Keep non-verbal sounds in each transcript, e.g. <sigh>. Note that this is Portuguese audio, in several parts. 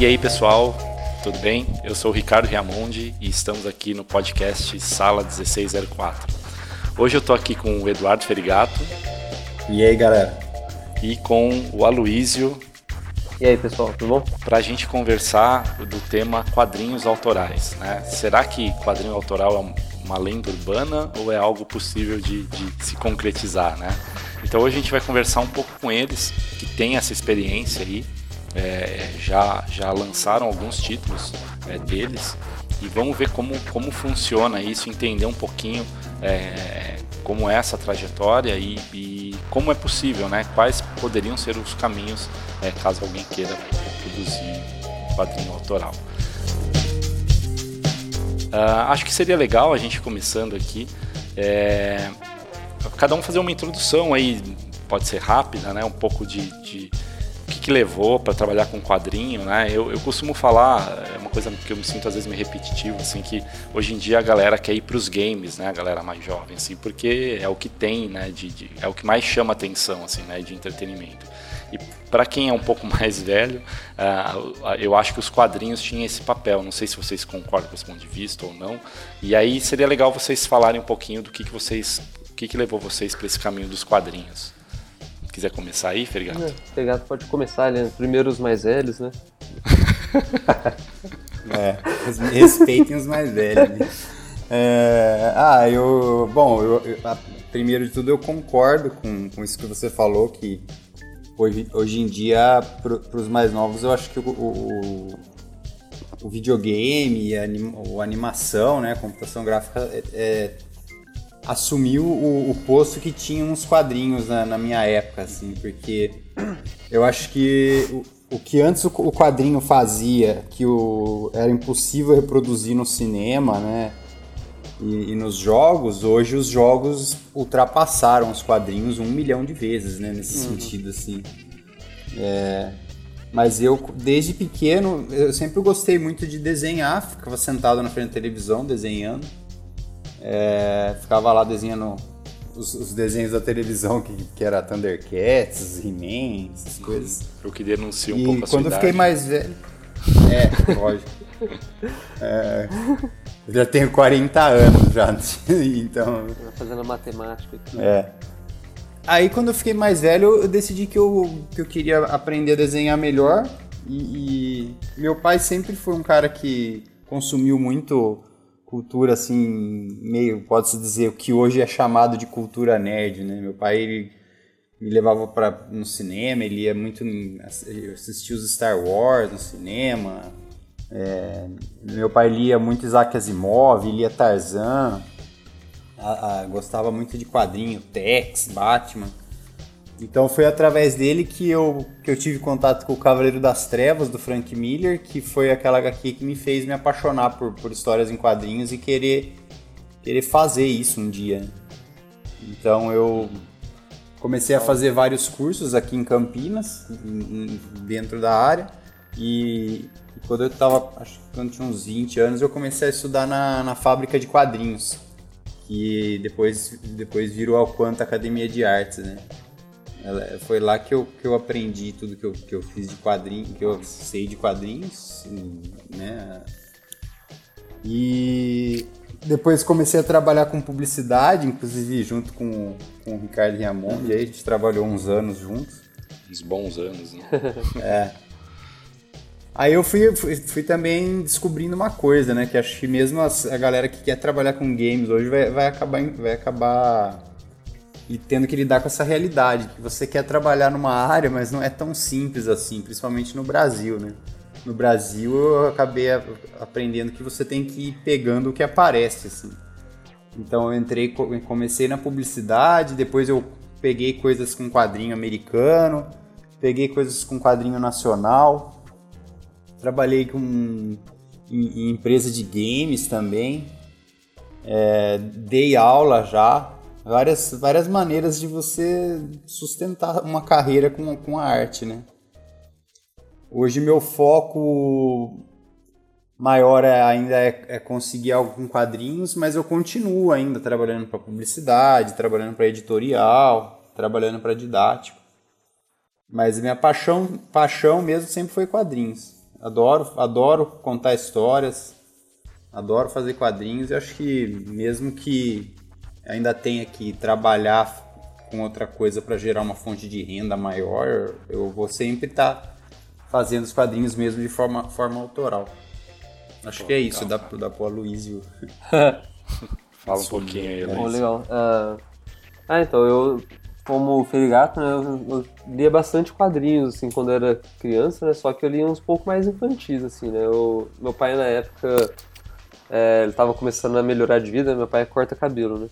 E aí, pessoal, tudo bem? Eu sou o Ricardo Riamondi e estamos aqui no podcast Sala 1604. Hoje eu tô aqui com o Eduardo Ferigato. E aí, galera? E com o Aloísio. E aí, pessoal, tudo bom? Para a gente conversar do tema quadrinhos autorais. Né? Será que quadrinho autoral é uma lenda urbana ou é algo possível de, de se concretizar, né? Então hoje a gente vai conversar um pouco com eles que têm essa experiência aí, é, já, já lançaram alguns títulos é, deles e vamos ver como, como funciona isso, entender um pouquinho é, como é essa trajetória e, e, como é possível, né? Quais poderiam ser os caminhos é, caso alguém queira produzir quadrinho autoral. Uh, acho que seria legal a gente começando aqui, é, cada um fazer uma introdução aí, pode ser rápida, né? Um pouco de, de que, levou para trabalhar com quadrinho, né? Eu, eu costumo falar, é uma coisa que eu me sinto às vezes meio repetitivo, assim, que hoje em dia a galera quer ir para os games, né? A galera mais jovem, assim, porque é o que tem, né? De, de, é o que mais chama atenção, assim, né? De entretenimento. E para quem é um pouco <laughs> mais velho, uh, eu acho que os quadrinhos tinham esse papel. Não sei se vocês concordam com esse ponto de vista ou não. E aí seria legal vocês falarem um pouquinho do que, que vocês, o que, que levou vocês para esse caminho dos quadrinhos. Quiser começar aí, Fergato? É, Fergato pode começar, né? Primeiro os mais velhos, né? <laughs> é, respeitem os mais velhos. Né? É, ah, eu. Bom, eu, eu, primeiro de tudo eu concordo com, com isso que você falou, que hoje, hoje em dia, para os mais novos, eu acho que o, o, o videogame, a, a animação, né, a computação gráfica é, é assumiu o, o, posto que tinha uns quadrinhos na, na, minha época, assim, porque eu acho que o, o que antes o, o, quadrinho fazia, que o, era impossível reproduzir no cinema, né? E, e, nos jogos, hoje os jogos ultrapassaram os quadrinhos um milhão de vezes, né? Nesse uhum. sentido, assim. É, mas eu, desde pequeno, eu sempre gostei muito de desenhar, ficava sentado na frente da televisão desenhando. É, ficava lá desenhando os, os, desenhos da televisão, que, que era Thundercats, He-Man, essas coisas. O que denuncia um e pouco a quando eu fiquei mais velho... É, lógico. <laughs> É, eu já tenho 40 anos já, <laughs> então... Fazendo matemática aqui. É. Aí quando eu fiquei mais velho, eu decidi que eu, que eu queria aprender a desenhar melhor. E, e meu pai sempre foi um cara que consumiu muito cultura assim, meio, pode-se dizer, o que hoje é chamado de cultura nerd, né? Meu pai ele me levava para no cinema, ele ia muito assistir os Star Wars no cinema. É, meu pai lia muito Isaac Asimov, lia Tarzan, a, a, gostava muito de quadrinho, Tex, Batman. Então foi através dele que eu, que eu tive contato com o Cavaleiro das Trevas, do Frank Miller, que foi aquela HQ que me fez me apaixonar por, por histórias em quadrinhos e querer, querer fazer isso um dia. Então eu comecei a fazer vários cursos aqui em Campinas, dentro da área, e, quando eu tava, acho que quando tinha uns 20 anos, eu comecei a estudar na, na fábrica de quadrinhos, que depois, depois virou a Quanta Academia de Artes, né? Ela, foi lá que eu, que eu aprendi tudo que eu, que eu fiz de quadrinhos, que eu sei de quadrinhos, né? E depois comecei a trabalhar com publicidade, inclusive junto com, com o Ricardo Riamon, e aí a gente trabalhou uns anos juntos. Uns bons anos, né? <laughs> é. Aí eu fui, fui, fui, também descobrindo uma coisa, né? Que acho que mesmo as, a galera que quer trabalhar com games hoje vai, vai acabar, vai acabar e tendo que lidar com essa realidade, que você quer trabalhar numa área, mas não é tão simples assim, principalmente no Brasil, né? No Brasil eu acabei aprendendo que você tem que ir pegando o que aparece, assim. Então eu entrei, comecei na publicidade, depois eu peguei coisas com quadrinho americano, peguei coisas com quadrinho nacional, trabalhei com em, em empresa de games também, é, dei aula já várias, várias maneiras de você sustentar uma carreira com, com a arte, né? Hoje meu foco maior é, ainda é, é, conseguir algo com quadrinhos, mas eu continuo ainda trabalhando para publicidade, trabalhando para editorial, trabalhando para didático. Mas minha paixão, paixão mesmo sempre foi quadrinhos. Adoro, adoro contar histórias, adoro fazer quadrinhos e acho que mesmo que ainda tenha que trabalhar com outra coisa para gerar uma fonte de renda maior, eu vou sempre estar tá fazendo os quadrinhos mesmo de forma, forma autoral. Acho Pô, que é isso, legal, dá, dá pro Aloysio. <laughs> Fala um pouquinho aí, Aloysio. legal. Uh, ah, então, eu, como Feligato, né, eu, eu, lia bastante quadrinhos, assim, quando eu era criança, né, só que eu lia uns pouco mais infantis, assim, né, eu, meu pai, na época, é, ele tava começando a melhorar de vida, meu pai corta cabelo, né,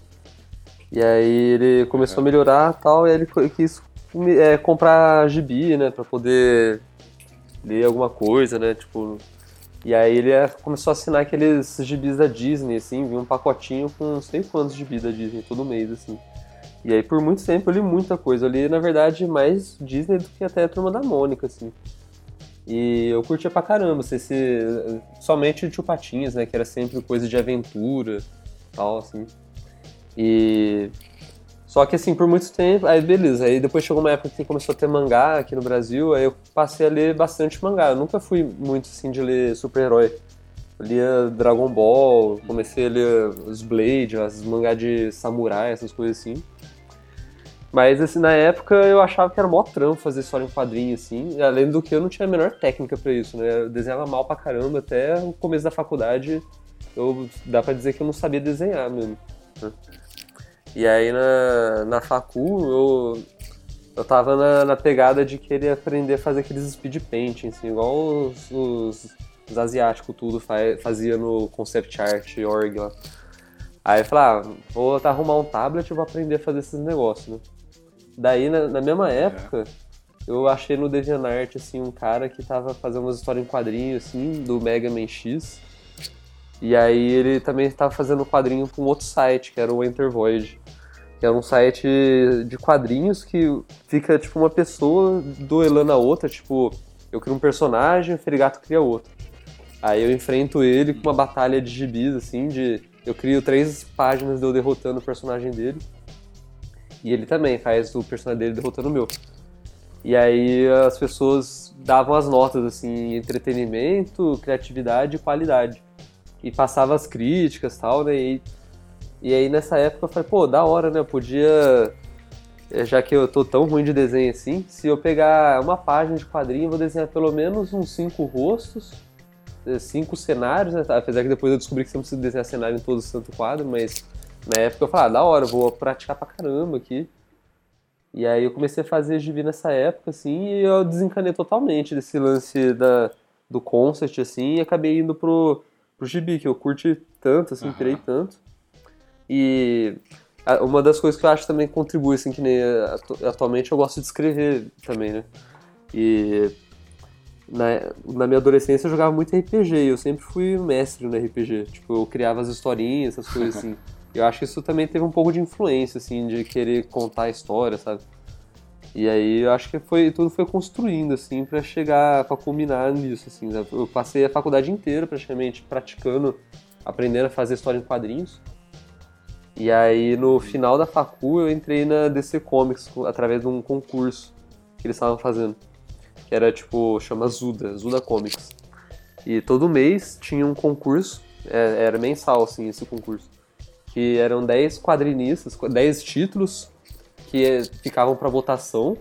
e aí ele começou a melhorar tal, e aí ele quis é, comprar gibi, né, pra poder ler alguma coisa, né, tipo... E aí ele é, começou a assinar aqueles gibis da Disney, assim, vinha um pacotinho com não sei quantos gibis da Disney todo mês, assim. E aí por muito tempo eu li muita coisa. Eu li, na verdade, mais Disney do que até a Turma da Mônica, assim. E eu curtia pra caramba, assim, esse, somente o Tio Patinhas, né, que era sempre coisa de aventura, tal, assim. E só que assim, por muito tempo, aí beleza, aí depois chegou uma época que começou a ter mangá aqui no Brasil, aí eu passei a ler bastante mangá. Eu nunca fui muito assim de ler super-herói. Eu lia Dragon Ball, comecei a ler os Blade, as mangá de samurai, essas coisas assim. Mas assim, na época eu achava que era mó trampo fazer história em quadrinho, assim. Além do que eu não tinha a menor técnica para isso, né? Eu desenhava mal pra caramba até o começo da faculdade. Eu, dá pra dizer que eu não sabia desenhar mesmo. Né? E aí na, na facu eu, eu tava na, na pegada de querer aprender a fazer aqueles speed painting, assim, igual os, os, os asiáticos tudo faz, fazia no concept art org lá. Aí eu falei, ah, vou arrumar um tablet e vou aprender a fazer esses negócios, né? Daí, na, na mesma é. época, é. eu achei no DeviantArt, assim, um cara que tava fazendo umas histórias em quadrinho, assim, do Mega Man X. E aí ele também estava fazendo quadrinho para um outro site, que era o Enter Void. Que é um site de quadrinhos que fica, tipo, uma pessoa duelando a outra. Tipo, eu crio um personagem, o Ferigato cria outro. Aí eu enfrento ele com uma batalha de gibis, assim, de... Eu crio três páginas de eu derrotando o personagem dele. E ele também faz o personagem dele derrotando o meu. E aí as pessoas davam as notas, assim, entretenimento, criatividade e qualidade e passava as críticas tal, né? E, e aí nessa época eu falei, pô, da hora, né? Eu podia. Eh, já que eu tô tão ruim de desenho assim, se eu pegar uma página de quadrinho, eu vou desenhar pelo menos uns cinco rostos, eh, cinco cenários, né? Apesar que depois eu descobri que você não precisa desenhar cenário em todo o santo quadro, mas na época eu falei, ah, da hora, eu vou praticar pra caramba aqui. E aí eu comecei a fazer gibi nessa época, assim, e eu desencanei totalmente desse lance da, do concept, assim, e acabei indo pro, pro gibi, que eu curti tanto, assim, pirei tanto. E uma das coisas que eu acho também contribui, assim, que nem atualmente eu gosto de escrever também, né? E na, na minha adolescência eu jogava muito RPG e eu sempre fui mestre no RPG. Tipo, eu criava as historinhas, essas coisas assim. <laughs> eu acho que isso também teve um pouco de influência, assim, de querer contar a história, sabe? E aí eu acho que foi tudo foi construindo assim para chegar para culminar nisso assim. Eu passei a faculdade inteira praticamente praticando, aprendendo a fazer história em quadrinhos. E aí no final da facu eu entrei na DC Comics através de um concurso que eles estavam fazendo, que era tipo chama Zuda, Zuda Comics. E todo mês tinha um concurso, é, era mensal assim esse concurso, que eram 10 quadrinistas, 10 títulos que ficavam para votação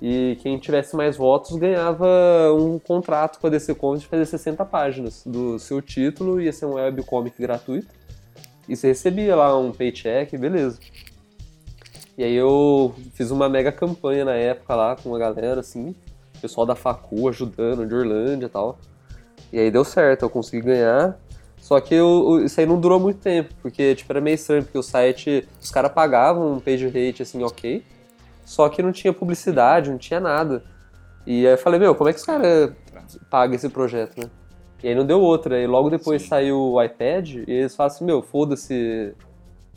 e quem tivesse mais votos ganhava um contrato com a DC Comics de fazer 60 páginas do seu título, ia ser um webcomic gratuito. E você recebia lá um paycheck, beleza. E aí eu fiz uma mega campanha na época lá com a galera, assim, pessoal da facu ajudando, de Orlândia e tal. E aí deu certo, eu consegui ganhar. Só que eu, isso aí não durou muito tempo, porque tipo, era meio estranho, porque o site, os caras pagavam um page rate assim, ok, só que não tinha publicidade, não tinha nada. E aí eu falei, meu, como é que os caras pagam esse projeto, né? E aí não deu outra. E logo depois Sim. saiu o iPad e eles falaram assim, meu, foda-se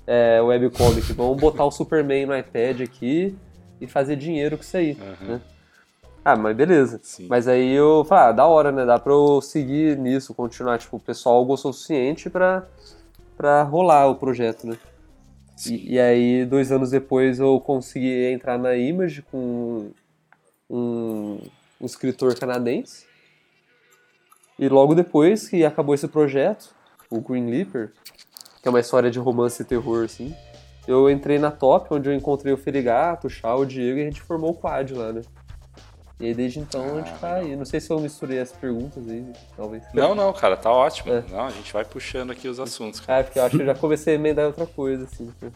é, webcomic, vamos botar o Superman no iPad aqui e fazer dinheiro com isso aí, uhum. né? Ah, mas beleza. Sim. Mas aí eu falei, ah, da hora, né? Dá pra eu seguir nisso, continuar. Tipo, o pessoal gostou o suficiente pra, pra rolar o projeto, né? E, e, aí, dois anos depois, eu consegui entrar na Image com um, um escritor canadense. E logo depois que acabou esse projeto, o Green Leaper, que é uma história de romance e terror, assim, eu entrei na Top, onde eu encontrei o Ferigato, o Chá, o Diego, e a gente formou o quad lá, né? E aí desde então a gente tá aí. Não sei se eu misturei as perguntas aí, talvez. Não, não, cara, tá ótimo. É. Não, a gente vai puxando aqui os assuntos, cara. Ah, porque eu acho que eu já comecei a emendar outra coisa, assim. né?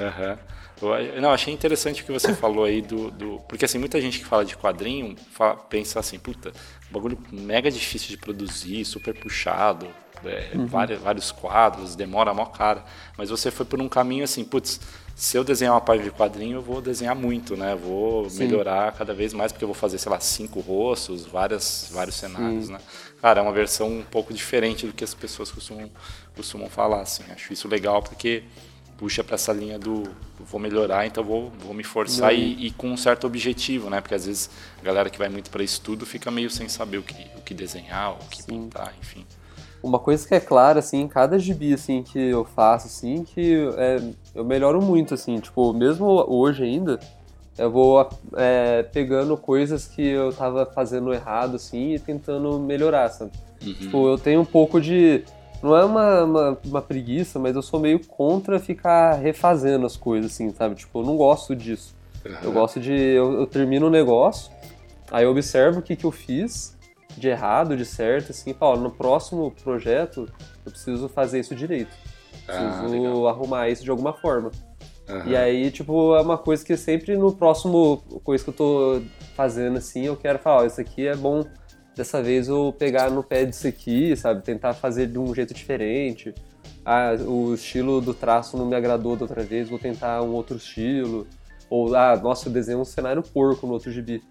Aham. Eu- Não, achei interessante o que você falou aí do, do- Porque assim, muita gente que fala de quadrinho fala- pensa assim, puta, bagulho mega difícil de produzir, super puxado, é, vários, vários quadros, demora mó cara. Mas você foi por um caminho assim, putz, se eu desenhar uma página de quadrinho, eu vou desenhar muito, né? Vou Sim. melhorar cada vez mais, porque eu vou fazer, sei lá, cinco rostos, várias, vários cenários, né? Cara, é uma versão um pouco diferente do que as pessoas costumam, costumam falar, assim. Acho isso legal porque puxa para essa linha do vou melhorar, então vou, vou me forçar e, e com um certo objetivo, né? Porque às vezes a galera que vai muito para estudo fica meio sem saber o que, o que desenhar, o que pintar, enfim. Uma coisa que é clara, assim, em cada gibi, assim, que eu faço, assim, que é, eu melhoro muito, assim, tipo, mesmo hoje ainda, eu vou é, pegando coisas que eu tava fazendo errado, assim, e tentando melhorar, sabe? Tipo, eu tenho um pouco de... Não é uma, uma, uma preguiça, mas eu sou meio contra ficar refazendo as coisas, assim, sabe? Tipo, eu não gosto disso. Eu gosto de... Eu, eu termino o negócio, aí eu observo o que, que eu fiz de errado, de certo, assim, e falo, no próximo projeto eu preciso fazer isso direito. Ah, Preciso legal. arrumar isso de alguma forma. Aham. E aí, tipo, é uma coisa que sempre no próximo coisa que eu tô fazendo, assim, eu quero falar, ó, isso aqui é bom dessa vez eu pegar no pé disso aqui, sabe? Tentar fazer de um jeito diferente. Ah, o estilo do traço não me agradou da outra vez, vou tentar um outro estilo. Ou, ah, nossa, eu desenhei um cenário porco no outro gibi.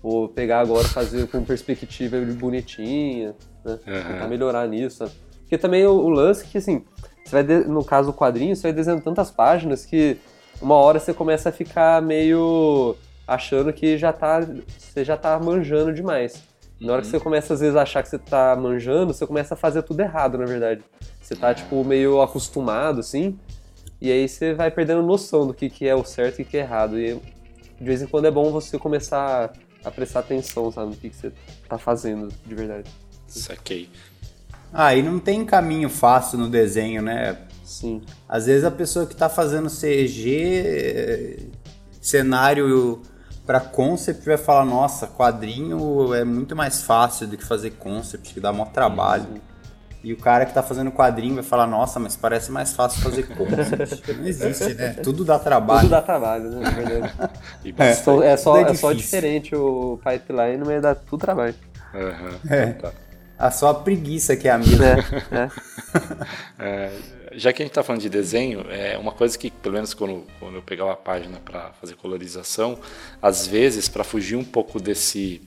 Vou pegar agora e fazer com perspectiva bonitinha, né? Tentar melhorar nisso. sabe? Porque também o, o lance é que, assim, você vai, no caso do quadrinho, você vai desenhando tantas páginas que uma hora você começa a ficar meio achando que já tá, você já tá manjando demais. Na hora que você começa, às vezes, a achar que você tá manjando, você começa a fazer tudo errado, na verdade. Você tá, tipo, meio acostumado, assim, e aí você vai perdendo noção do que, que é o certo e o que é errado. E de vez em quando é bom você começar a prestar atenção, sabe, no que, que você tá fazendo de verdade. Saquei. Ah, e não tem caminho fácil no desenho, né? Sim. Às vezes a pessoa que tá fazendo CG, eh, cenário para concept vai falar, nossa, quadrinho é muito mais fácil do que fazer concept, que dá maior trabalho. E o cara que tá fazendo quadrinho vai falar, nossa, mas parece mais fácil fazer concept. <laughs> Não existe, né? Tudo dá trabalho. Tudo dá trabalho, né, na verdade. <laughs> E É. Então, é, só, é é só diferente o pipeline, mas dá tudo trabalho. Aham. É. Tá. Ah, só a preguiça que é a mesma. É, <laughs> é. Já que a gente está falando de desenho, é uma coisa que, pelo menos quando, quando eu pegava a página para fazer colorização, às vezes, para fugir um pouco desse.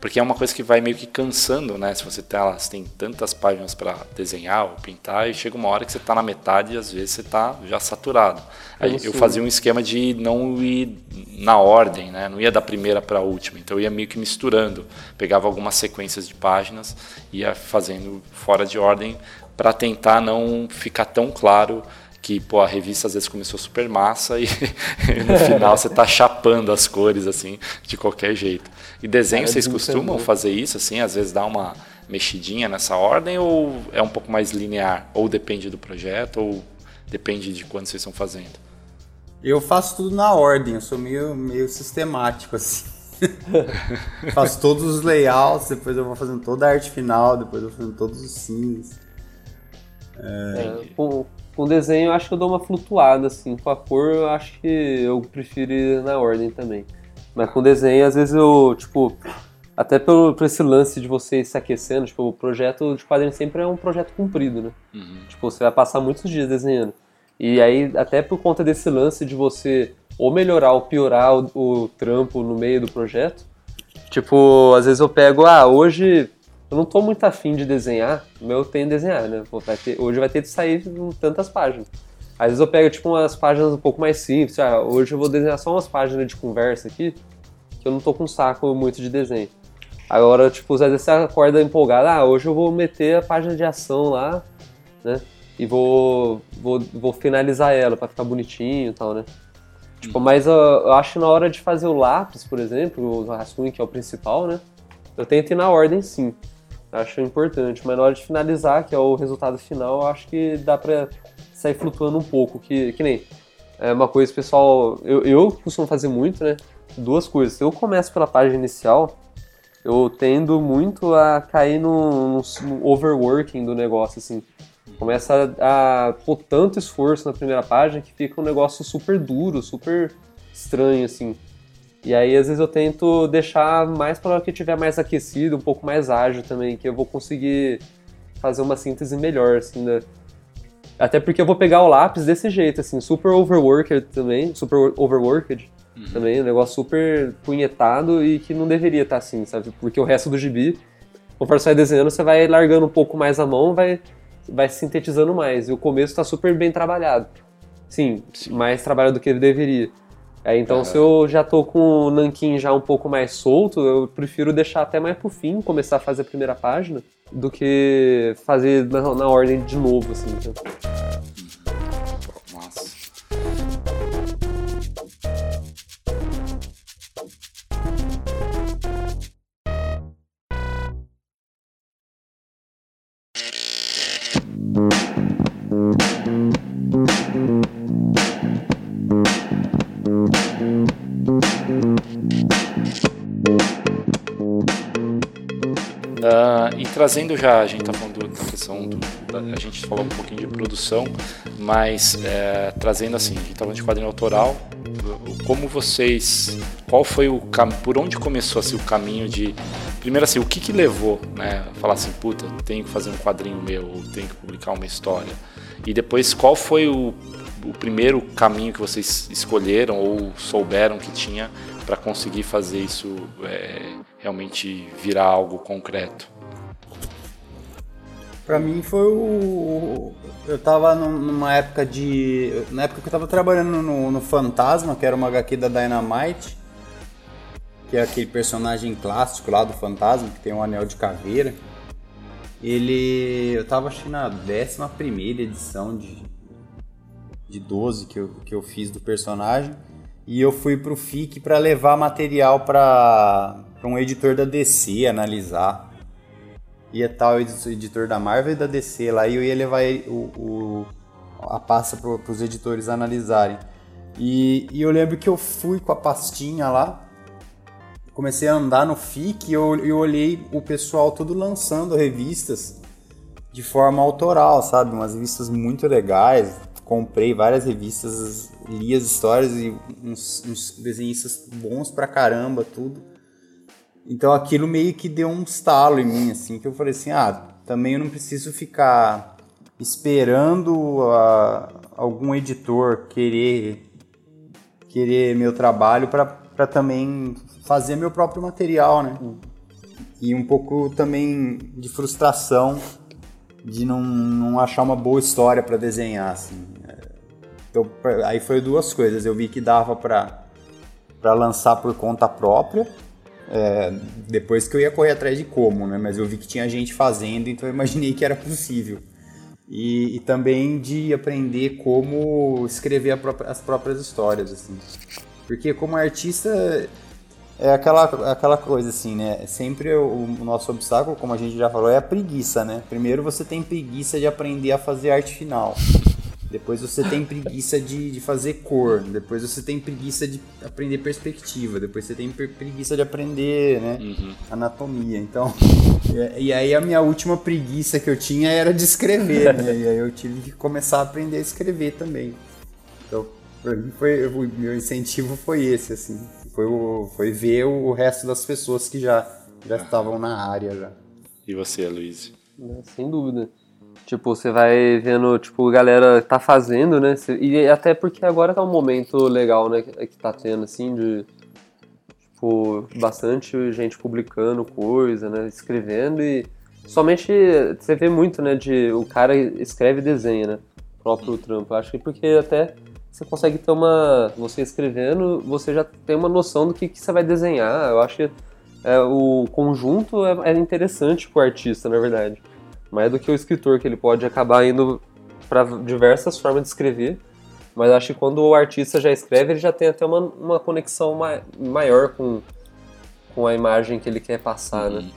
Porque é uma coisa que vai meio que cansando, né? Se você, tá, lá, você tem tantas páginas para desenhar ou pintar, e chega uma hora que você está na metade e às vezes você está já saturado. Aí eu fazia um esquema de não ir na ordem, né? Não ia da primeira para a última. Então eu ia meio que misturando. Pegava algumas sequências de páginas, ia fazendo fora de ordem para tentar não ficar tão claro que pô, a revista às vezes começou super massa e, <laughs> no final você tá chapando as cores assim de qualquer jeito. E desenho Cara, vocês costumam fazer isso assim, às vezes dá uma mexidinha nessa ordem ou é um pouco mais linear? Ou depende do projeto ou depende de quando vocês estão fazendo? Eu faço tudo na ordem, eu sou meio, meio sistemático, assim. <laughs> faço todos os layouts, depois eu vou fazendo toda a arte final, depois eu vou fazendo todos os scenes. É, com, com desenho eu acho que eu dou uma flutuada, assim. Com a cor eu acho que eu prefiro ir na ordem também. Mas com desenho, às vezes eu, tipo, até pelo, por esse lance de você se aquecendo, tipo, o projeto de quadrinho sempre é um projeto comprido, né? Tipo, você vai passar muitos dias desenhando. E aí, até por conta desse lance de você ou melhorar ou piorar o, o trampo no meio do projeto, tipo, às vezes eu pego, ah, hoje eu não tô muito afim de desenhar, mas eu tenho que desenhar, né? Pô, vai ter- hoje vai ter de sair tantas páginas. Às vezes eu pego, tipo, umas páginas um pouco mais simples, ah, hoje eu vou desenhar só umas páginas de conversa aqui, que eu não tô com saco muito de desenho. Agora, tipo, às vezes você acorda empolgado, ah, hoje eu vou meter a página de ação lá, né? E vou, vou, vou finalizar ela pra ficar bonitinho e tal, né? Tipo, mas eu, eu acho que na hora de fazer o lápis, por exemplo, o rascunho que é o principal, né? Eu tento ir na ordem sim. Acho importante, mas na hora de finalizar, que é o resultado final, acho que dá pra sair flutuando um pouco, que, que nem é uma coisa, pessoal, eu, eu costumo fazer muito, né? Duas coisas. Eu começo pela página inicial, eu tendo muito a cair no, no overworking do negócio, assim. Começa a, a pôr tanto esforço na primeira página que fica um negócio super duro, super estranho, assim. E aí, às vezes, eu tento deixar mais para hora que tiver mais aquecido, um pouco mais ágil também, que eu vou conseguir fazer uma síntese melhor, assim, né? Até porque eu vou pegar o lápis desse jeito, assim, super overworked também, super overworked uhum. também, um negócio super punhetado e que não deveria estar tá assim, sabe? Porque o resto do gibi, conforme você vai desenhando, você vai largando um pouco mais a mão, vai, vai sintetizando mais. E o começo está super bem trabalhado. Sim, Sim, mais trabalho do que ele deveria. É, então, se eu já tô com o nanquim já um pouco mais solto, eu prefiro deixar até mais pro fim, começar a fazer a primeira página, do que fazer na, na ordem de novo, assim. Então. Trazendo já, a gente está falando da questão do, da, a gente falou um pouquinho de produção, mas é, trazendo assim, a gente está falando de quadrinho autoral, como vocês, qual foi o por onde começou assim, o caminho de, primeiro assim, o que que levou, né, falar assim, puta, tenho que fazer um quadrinho meu, ou tenho que publicar uma história, e depois qual foi o, o primeiro caminho que vocês escolheram ou souberam que tinha para conseguir fazer isso é, realmente virar algo concreto? Pra mim foi o. Eu tava numa época de. Na época que eu tava trabalhando no, no Fantasma, que era uma HQ da Dynamite, que é aquele personagem clássico lá do Fantasma, que tem um anel de caveira. Ele. Eu tava acho na 11 edição de, de 12 que eu, que eu fiz do personagem. E eu fui pro FIC para levar material para um editor da DC analisar ia estar o editor da Marvel e da DC lá e eu ia levar o, o a pasta para os editores analisarem. E, e, eu lembro que eu fui com a pastinha lá, comecei a andar no FIC e eu, eu olhei o pessoal todo lançando revistas de forma autoral, sabe? Umas revistas muito legais. Comprei várias revistas, li as histórias e uns, uns desenhistas bons pra caramba, tudo. Então aquilo meio que deu um estalo em mim, assim, que eu falei assim, ah, também eu não preciso ficar esperando a, algum editor querer querer meu trabalho para também fazer meu próprio material, né? E um pouco também de frustração de não, não achar uma boa história para desenhar, assim. Então, aí foi duas coisas. Eu vi que dava para lançar por conta própria é, depois que eu ia correr atrás de como, né? Mas eu vi que tinha gente fazendo, então eu imaginei que era possível. E, e também de aprender como escrever própria, as próprias histórias, assim. Porque como artista é aquela, aquela coisa assim, né? Sempre o, o, nosso obstáculo, como a gente já falou, é a preguiça, né? Primeiro você tem preguiça de aprender a fazer arte final. Depois você tem preguiça de, de fazer cor. Depois você tem preguiça de aprender perspectiva. Depois você tem preguiça de aprender né, uhum. anatomia. Então, e, e, aí a minha última preguiça que eu tinha era de escrever. né? E aí eu tive que começar a aprender a escrever também. Então, pra mim, foi, o meu incentivo foi esse, assim. Foi, o, foi ver o resto das pessoas que já, já estavam na área. Já. E você, Luiz? Sem dúvida. Tipo, você vai vendo, tipo, galera tá fazendo, né? E até porque agora tá um momento legal, né? Que tá tendo, assim, de. Tipo, bastante gente publicando coisa, né? Escrevendo e. Somente você vê muito, né? De o cara escreve e desenha, né? O próprio trampo. Acho que porque até você consegue ter uma. Você escrevendo, você já tem uma noção do que, que você vai desenhar. Eu acho que é, o conjunto é, é interessante pro artista, na verdade mais do que o escritor, que ele pode acabar indo para diversas formas de escrever. Mas acho que quando o artista já escreve, ele já tem até uma, uma conexão ma maior com, com a imagem que ele quer passar, né? uhum. né?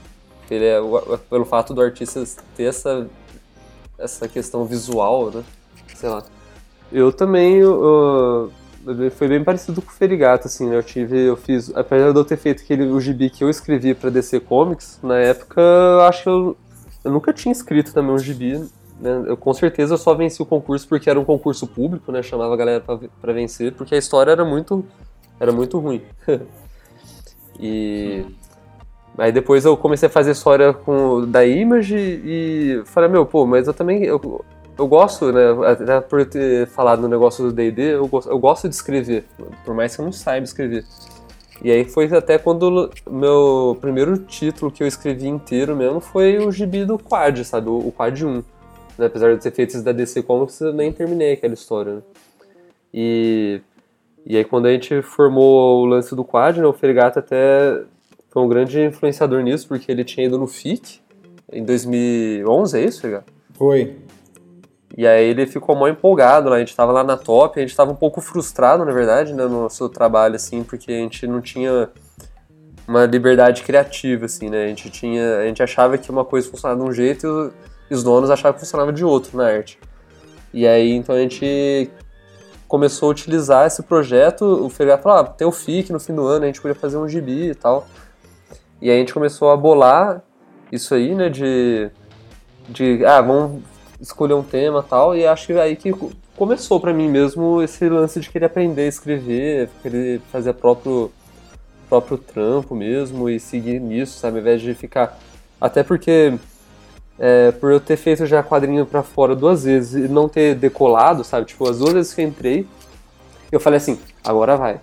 Ele é, pelo fato do artista ter essa, essa questão visual, né? Sei lá. Eu também, eu, foi bem parecido com o Ferigato, assim, né? Eu tive, eu fiz, apesar de eu ter feito aquele, o gibi que eu escrevi para DC Comics, na época, eu acho que eu, eu nunca tinha escrito também um gibi, né? Eu, com certeza eu só venci o concurso porque era um concurso público, né? Chamava a galera para vencer, porque a história era muito, era muito ruim. <laughs> e... Aí depois eu comecei a fazer história com, da Image e falei, meu, pô, mas eu também... Eu, eu gosto, né, até por ter falado no negócio do D&D, eu, eu gosto de escrever, por mais que eu não saiba escrever. E aí foi até quando meu primeiro título que eu escrevi inteiro mesmo foi o gibi do Quad, sabe, o, Quad 1. Né? Apesar de ter feito isso da DC Comics, eu nem terminei aquela história, né? E, e aí quando a gente formou o lance do Quad, né, o Fergato até foi um grande influenciador nisso, porque ele tinha ido no FIC em 2011, é isso, Fergato? Foi. E aí ele ficou mó empolgado lá, a gente tava lá na top, a gente tava um pouco frustrado, na verdade, né, no nosso trabalho, assim, porque a gente não tinha uma liberdade criativa, assim, né, a gente tinha, a gente achava que uma coisa funcionava de um jeito e os donos achavam que funcionava de outro na arte. E aí, então a gente começou a utilizar esse projeto, o Ferreira falou, ah, tem o FIC no fim do ano, a gente podia fazer um gibi e tal. E aí a gente começou a bolar isso aí, né, de, de ah, vamos escolher um tema tal, e acho que é aí que começou para mim mesmo esse lance de querer aprender a escrever, querer fazer próprio próprio trampo mesmo e seguir nisso, sabe, ao invés de ficar até porque é, por eu ter feito já quadrinho para fora duas vezes e não ter decolado, sabe, tipo, as duas vezes que eu entrei, eu falei assim, agora vai.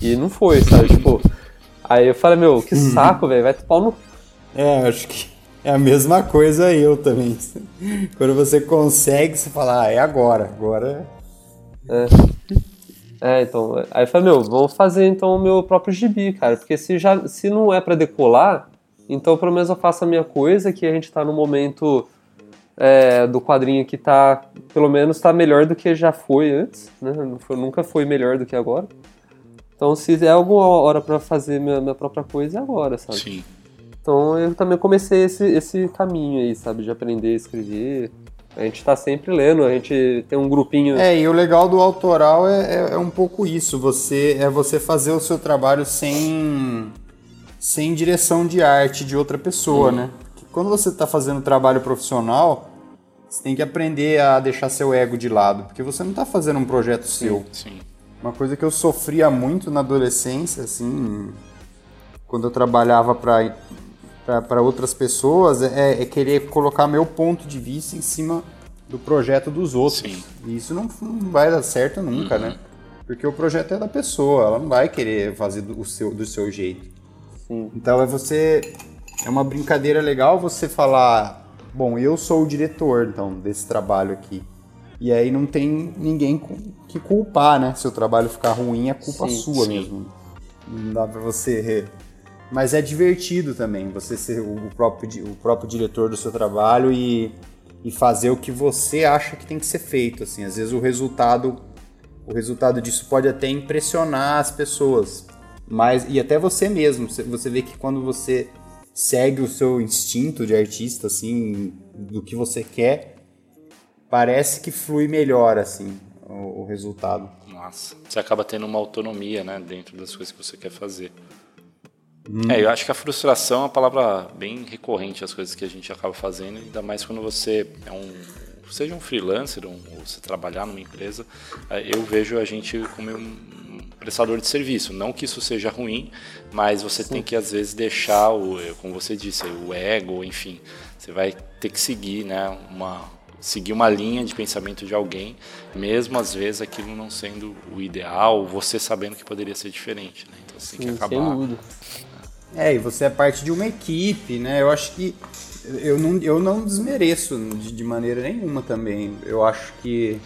E não foi, sabe, tipo, aí eu falei, meu, que saco, velho, vai pau no É, acho que é a mesma coisa eu também. Quando você consegue, você fala, ah, é agora, agora. É. É, então. Aí eu falei, meu, vamos fazer então o meu próprio gibi, cara. Porque se, já, se não é para decolar, então pelo menos eu faço a minha coisa, que a gente tá no momento é, do quadrinho que tá, pelo menos tá melhor do que já foi antes, né? Foi, nunca foi melhor do que agora. Então se é alguma hora para fazer minha, minha própria coisa, é agora, sabe? Sim. Então eu também comecei esse, esse caminho aí, sabe, de aprender a escrever. A gente está sempre lendo, a gente tem um grupinho. É, e o legal do autoral é, é, é, um pouco isso. Você é você fazer o seu trabalho sem sem direção de arte de outra pessoa, uhum. né? Porque quando você está fazendo trabalho profissional, você tem que aprender a deixar seu ego de lado, porque você não está fazendo um projeto sim, seu. Sim. Uma coisa que eu sofria muito na adolescência, assim, quando eu trabalhava para para outras pessoas é, é, querer colocar meu ponto de vista em cima do projeto dos outros. Sim. E isso não, não, vai dar certo nunca, né? uhum. né? Porque o projeto é da pessoa, ela não vai querer fazer do seu, do seu jeito. Sim. Então é você. É uma brincadeira legal você falar, bom, eu sou o diretor então desse trabalho aqui. E aí não tem ninguém que culpar, né? Se o trabalho ficar ruim, é culpa sim, sua sim. mesmo. Não dá pra você mas é divertido também você ser o próprio, o próprio diretor do seu trabalho e, e fazer o que você acha que tem que ser feito. Assim, às vezes o resultado, o resultado disso pode até impressionar as pessoas, mas e até você mesmo. Você vê que quando você segue o seu instinto de artista, assim, do que você quer, parece que flui melhor, assim, o, o resultado. Nossa, você acaba tendo uma autonomia, né, dentro das coisas que você quer fazer. Hum. É, eu acho que a frustração é uma palavra bem recorrente às coisas que a gente acaba fazendo, ainda mais quando você é um seja um freelancer ou você trabalhar numa empresa, é, eu vejo a gente como um prestador de serviço. Não que isso seja ruim, mas você Sim. tem que às vezes deixar o, como você disse, o ego, enfim, você vai ter que seguir, né, uma seguir uma linha de pensamento de alguém, mesmo às vezes aquilo não sendo o ideal, você sabendo que poderia ser diferente, né? Então você tem que acabar é, e você é parte de uma equipe, né? Eu acho que eu não, eu não desmereço de, de maneira nenhuma também. Eu acho que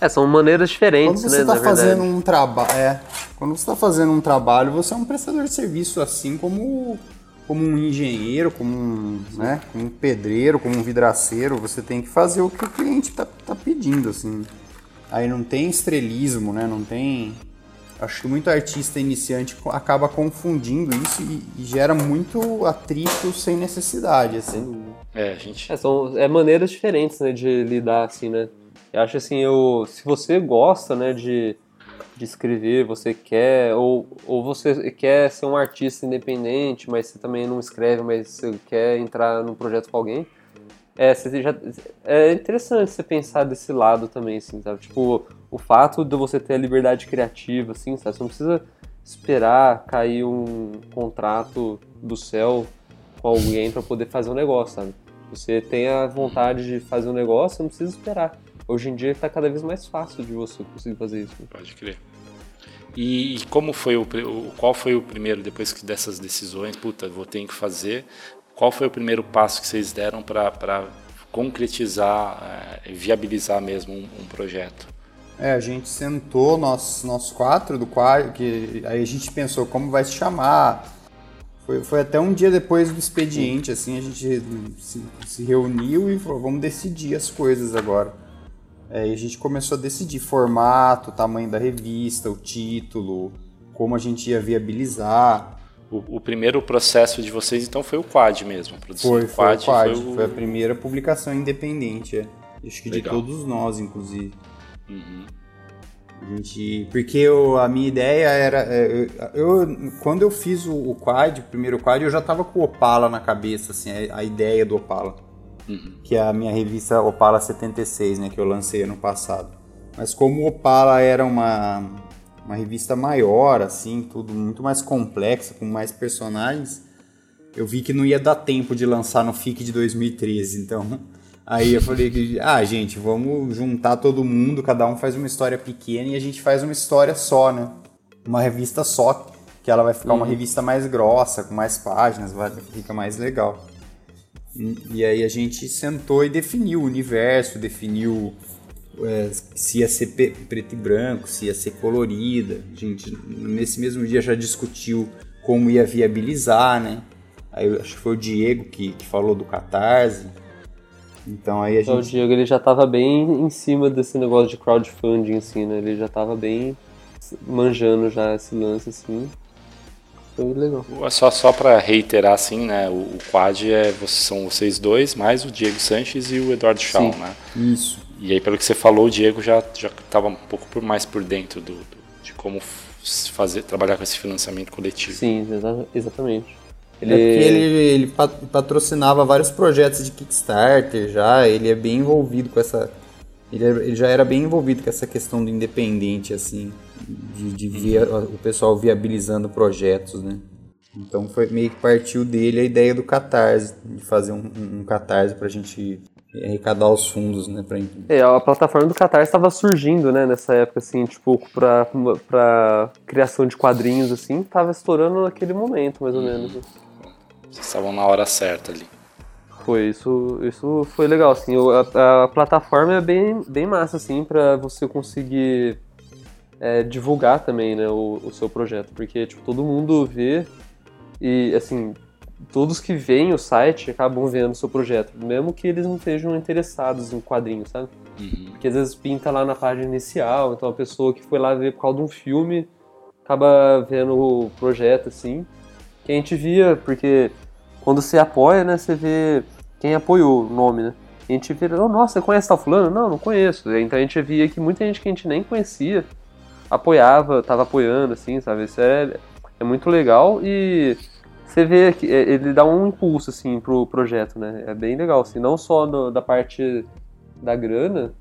é, são maneiras diferentes, quando você né? Tá fazendo um trabalho, é, quando você está fazendo um trabalho, você é um prestador de serviço, assim como, como um engenheiro, como um, né, como um pedreiro, como um vidraceiro. Você tem que fazer o que o cliente está tá pedindo, assim. Aí não tem estrelismo, né? Não tem acho que muito artista iniciante acaba confundindo isso e, e gera muito atrito sem necessidade, assim. É, gente. É, são é maneiras diferentes, né, de lidar, assim, né? Eu acho assim, eu, se você gosta, né, de, de escrever, você quer, ou, ou você quer ser um artista independente, mas você também não escreve, mas você quer entrar num projeto com alguém, é, você já, é interessante você pensar desse lado também, assim, sabe? Tipo, o fato de você ter a liberdade criativa, assim, sabe? Você não precisa esperar cair um contrato do céu com alguém para poder fazer um negócio, sabe? Você tem a vontade de fazer um negócio, não precisa esperar. Hoje em dia está cada vez mais fácil de você conseguir fazer isso. Pode crer. E, como foi o, qual foi o primeiro depois que dessas decisões, puta, vou ter que fazer? Qual foi o primeiro passo que vocês deram para concretizar, é, viabilizar mesmo um, um, projeto? É, a gente sentou, nós, nós quatro do quadro, que aí a gente pensou como vai se chamar. Foi, foi até um dia depois do expediente, assim, a gente se, se reuniu e falou, vamos decidir as coisas agora. É, e a gente começou a decidir formato, tamanho da revista, o título, como a gente ia viabilizar. O, o, primeiro processo de vocês, então, foi o Quad mesmo, a produção foi, foi Quad. O Quad foi, o... foi, a primeira publicação independente, é. acho que Legal. de todos nós, inclusive. Uhum. A gente, porque eu, a minha ideia era, é, eu, eu, quando eu fiz o, o Quad, o primeiro Quad, eu já tava com o Opala na cabeça, assim, a, a ideia do Opala. Uhum. Que é a minha revista Opala 76, né, que eu lancei ano passado. Mas como o Opala era uma uma revista maior, assim, tudo muito mais complexa, com mais personagens, eu vi que não ia dar tempo de lançar no FIC de 2013, então <laughs> aí eu falei que, ah, gente, vamos juntar todo mundo, cada um faz uma história pequena e a gente faz uma história só, né? Uma revista só, que ela vai ficar uhum. uma revista mais grossa, com mais páginas, vai, fica mais legal. E, e aí a gente sentou e definiu o universo, definiu é, se ia ser preto e branco, se ia ser colorida. A gente, nesse mesmo dia, já discutiu como ia viabilizar, né? Aí acho que foi o Diego que, que falou do Catarse. Então aí a então, gente... O Diego ele já estava bem em cima desse negócio de crowdfunding, assim, né? Ele já estava bem manjando já esse lance, assim. Foi legal. Só, só para reiterar, assim, né? O, o quad é, são vocês dois, mais o Diego Sanches e o Eduardo Shaw, né? Isso. E aí, pelo que você falou, o Diego já já estava um pouco por mais por dentro do, do, de como fazer trabalhar com esse financiamento coletivo. Sim, exa exatamente. Ele... É porque ele, ele patrocinava vários projetos de Kickstarter já, ele é bem envolvido com essa. Ele, é, ele já era bem envolvido com essa questão do independente, assim, de, de via, o pessoal viabilizando projetos, né? Então foi meio que partiu dele a ideia do Catarse, de fazer um, um, um Catarse pra gente arrecadar os fundos, né? Pra... É, a plataforma do Catarse estava surgindo, né, nessa época, assim, tipo, pra, pra criação de quadrinhos, assim, tava estourando naquele momento, mais ou hum. menos. Vocês estavam na hora certa ali. Foi, isso, isso foi legal, assim, a, a plataforma é bem, bem massa, assim, pra você conseguir é, divulgar também, né, o, o seu projeto, porque, tipo, todo mundo vê e, assim, todos que veem o site acabam vendo o seu projeto, mesmo que eles não estejam interessados em quadrinhos, sabe? Uhum. Porque às vezes pinta lá na página inicial, então a pessoa que foi lá ver por causa de um filme acaba vendo o projeto assim, que a gente via, porque quando você apoia, né, você vê quem apoiou o nome, né? A gente vê, oh, nossa, você conhece tal fulano? Não, não conheço. Então a gente via que muita gente que a gente nem conhecia apoiava, tava apoiando, assim, sabe? Isso é, é muito legal e você vê que é, ele dá um impulso assim pro projeto, né? É bem legal, assim, não só no, da parte da grana,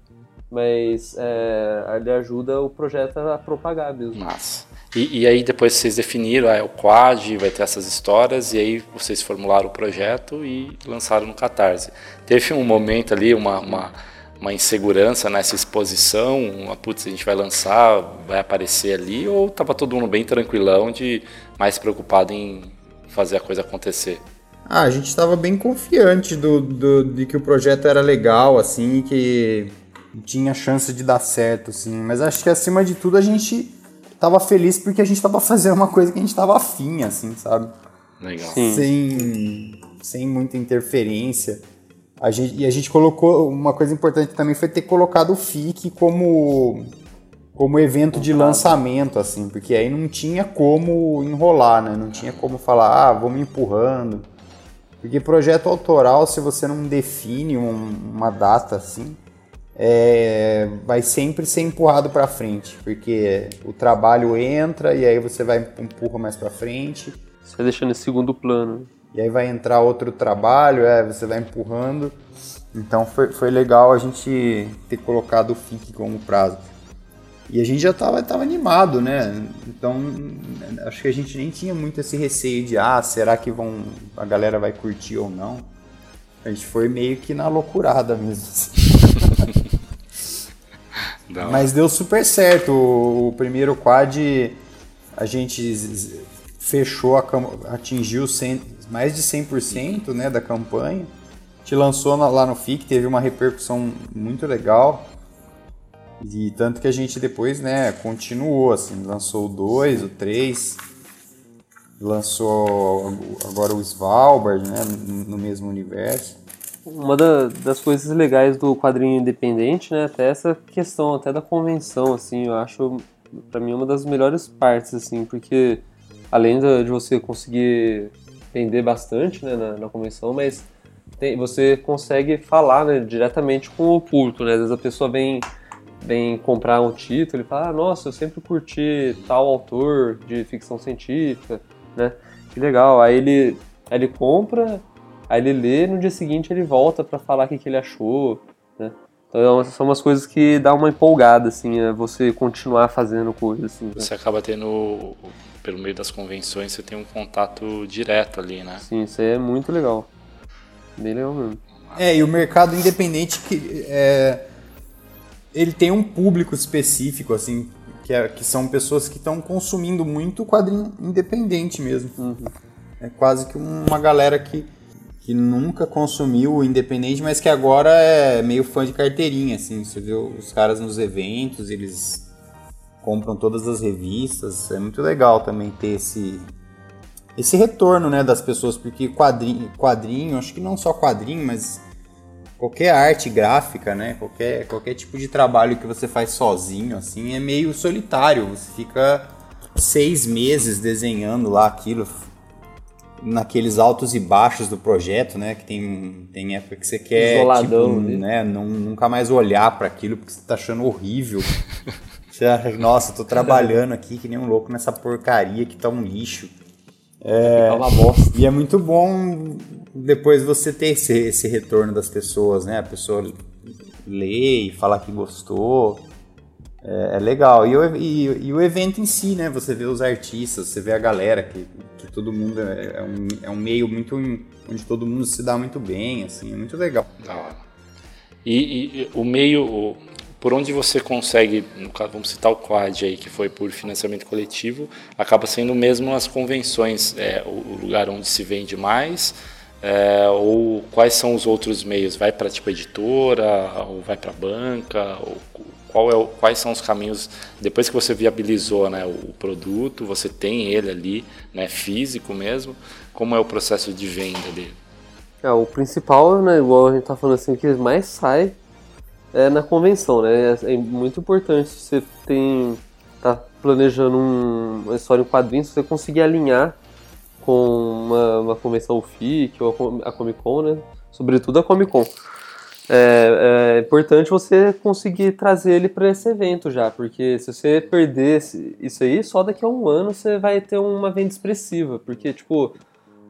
mas é, ele ajuda o projeto a propagar mesmo. Massa. E, e, aí depois vocês definiram, ah, é o quad, vai ter essas histórias, e aí vocês formularam o projeto e lançaram no Catarse. Teve um momento ali, uma, uma, uma insegurança nessa exposição, uma, putz, a gente vai lançar, vai aparecer ali, ou estava todo mundo bem tranquilão, de mais preocupado em fazer a coisa acontecer? Ah, a gente estava bem confiante do, do, de que o projeto era legal, assim, que tinha chance de dar certo, assim. Mas acho que acima de tudo a gente estava feliz porque a gente estava <laughs> fazendo uma coisa que a gente estava afim, assim, sabe? Legal. Sem, sem muita interferência. A gente, e a gente colocou. Uma coisa importante também foi ter colocado o FIC como como evento de lançamento, assim, porque aí não tinha como enrolar, né? Não tinha como falar, ah, vou me empurrando. Porque projeto autoral, se você não define um, uma data assim, é, vai sempre ser empurrado para frente, porque o trabalho entra e aí você vai empurra mais para frente. Você vai deixando em segundo plano. E aí vai entrar outro trabalho, é, você vai empurrando. Então foi, foi legal a gente ter colocado o FIC como prazo. E a gente já estava tava animado, né? Então, acho que a gente nem tinha muito esse receio de, ah, será que vão a galera vai curtir ou não? A gente foi meio que na loucurada mesmo. <laughs> Mas deu super certo. O, o primeiro quad a gente fechou, a, atingiu 100, mais de 100% né, da campanha. A gente lançou lá no FIC, teve uma repercussão muito legal. E tanto que a gente depois, né, continuou, assim, lançou o 2, o 3, lançou agora o Svalbard, né, no mesmo universo. Uma da, das coisas legais do quadrinho independente, né, até essa questão até da convenção, assim, eu acho, para mim, uma das melhores partes, assim, porque além de você conseguir vender bastante, né, na, na convenção, mas tem, você consegue falar, né, diretamente com o público, né, às vezes a pessoa vem vem comprar um título e fala, ah, nossa, eu sempre curti tal autor de ficção científica, né? Que legal. Aí ele, aí ele compra, aí ele lê, no dia seguinte ele volta para falar o que, que ele achou, né? Então são umas coisas que dá uma empolgada, assim, é você continuar fazendo coisas, assim. Né? Você acaba tendo, pelo meio das convenções, você tem um contato direto ali, né? Sim, isso aí é muito legal. Bem legal mesmo. É, e o mercado independente que é ele tem um público específico, assim, que, é, que são pessoas que estão consumindo muito quadrinho independente mesmo. Uhum. É quase que uma galera que, que nunca consumiu o independente, mas que agora é meio fã de carteirinha, assim. Você vê os caras nos eventos, eles compram todas as revistas. É muito legal também ter esse, esse retorno, né, das pessoas, porque quadrinho, quadrinho, acho que não só quadrinho, mas qualquer arte gráfica, né? Qualquer, qualquer tipo de trabalho que você faz sozinho, assim, é meio solitário. Você fica seis meses desenhando lá aquilo, naqueles altos e baixos do projeto, né? Que tem, tem época que você quer, Isoladão, tipo, né? Não, nunca mais olhar para aquilo porque você tá achando horrível. você acha, nossa, tô trabalhando aqui que nem um louco nessa porcaria que tá um lixo. É, uma bosta. E é muito bom depois você ter esse, esse retorno das pessoas, né? A pessoa lê e falar que gostou. É, é legal. E o, e, e, o evento em si, né? Você vê os artistas, você vê a galera, que, que todo mundo é, é um, é um meio muito. onde todo mundo se dá muito bem, assim, é muito legal. E, e o meio, por onde você consegue, no caso, vamos citar o Quad aí, que foi por financiamento coletivo, acaba sendo mesmo as convenções, é, o lugar onde se vende mais, é, ou quais são os outros meios? Vai para tipo editora, ou vai para banca, ou qual é quais são os caminhos depois que você viabilizou né, o produto, você tem ele ali, né, físico mesmo, como é o processo de venda dele? É, o principal, né, igual a gente está falando assim, que mais sai é na convenção, né? É, é muito importante você tem tá planejando um, uma história em quadrinhos, você conseguir alinhar com uma, uma convenção FIC ou a Comic Con, né? Sobretudo a Comic Con. É, é importante você conseguir trazer ele para esse evento já, porque se você perder isso aí, só daqui a um ano você vai ter uma venda expressiva, porque tipo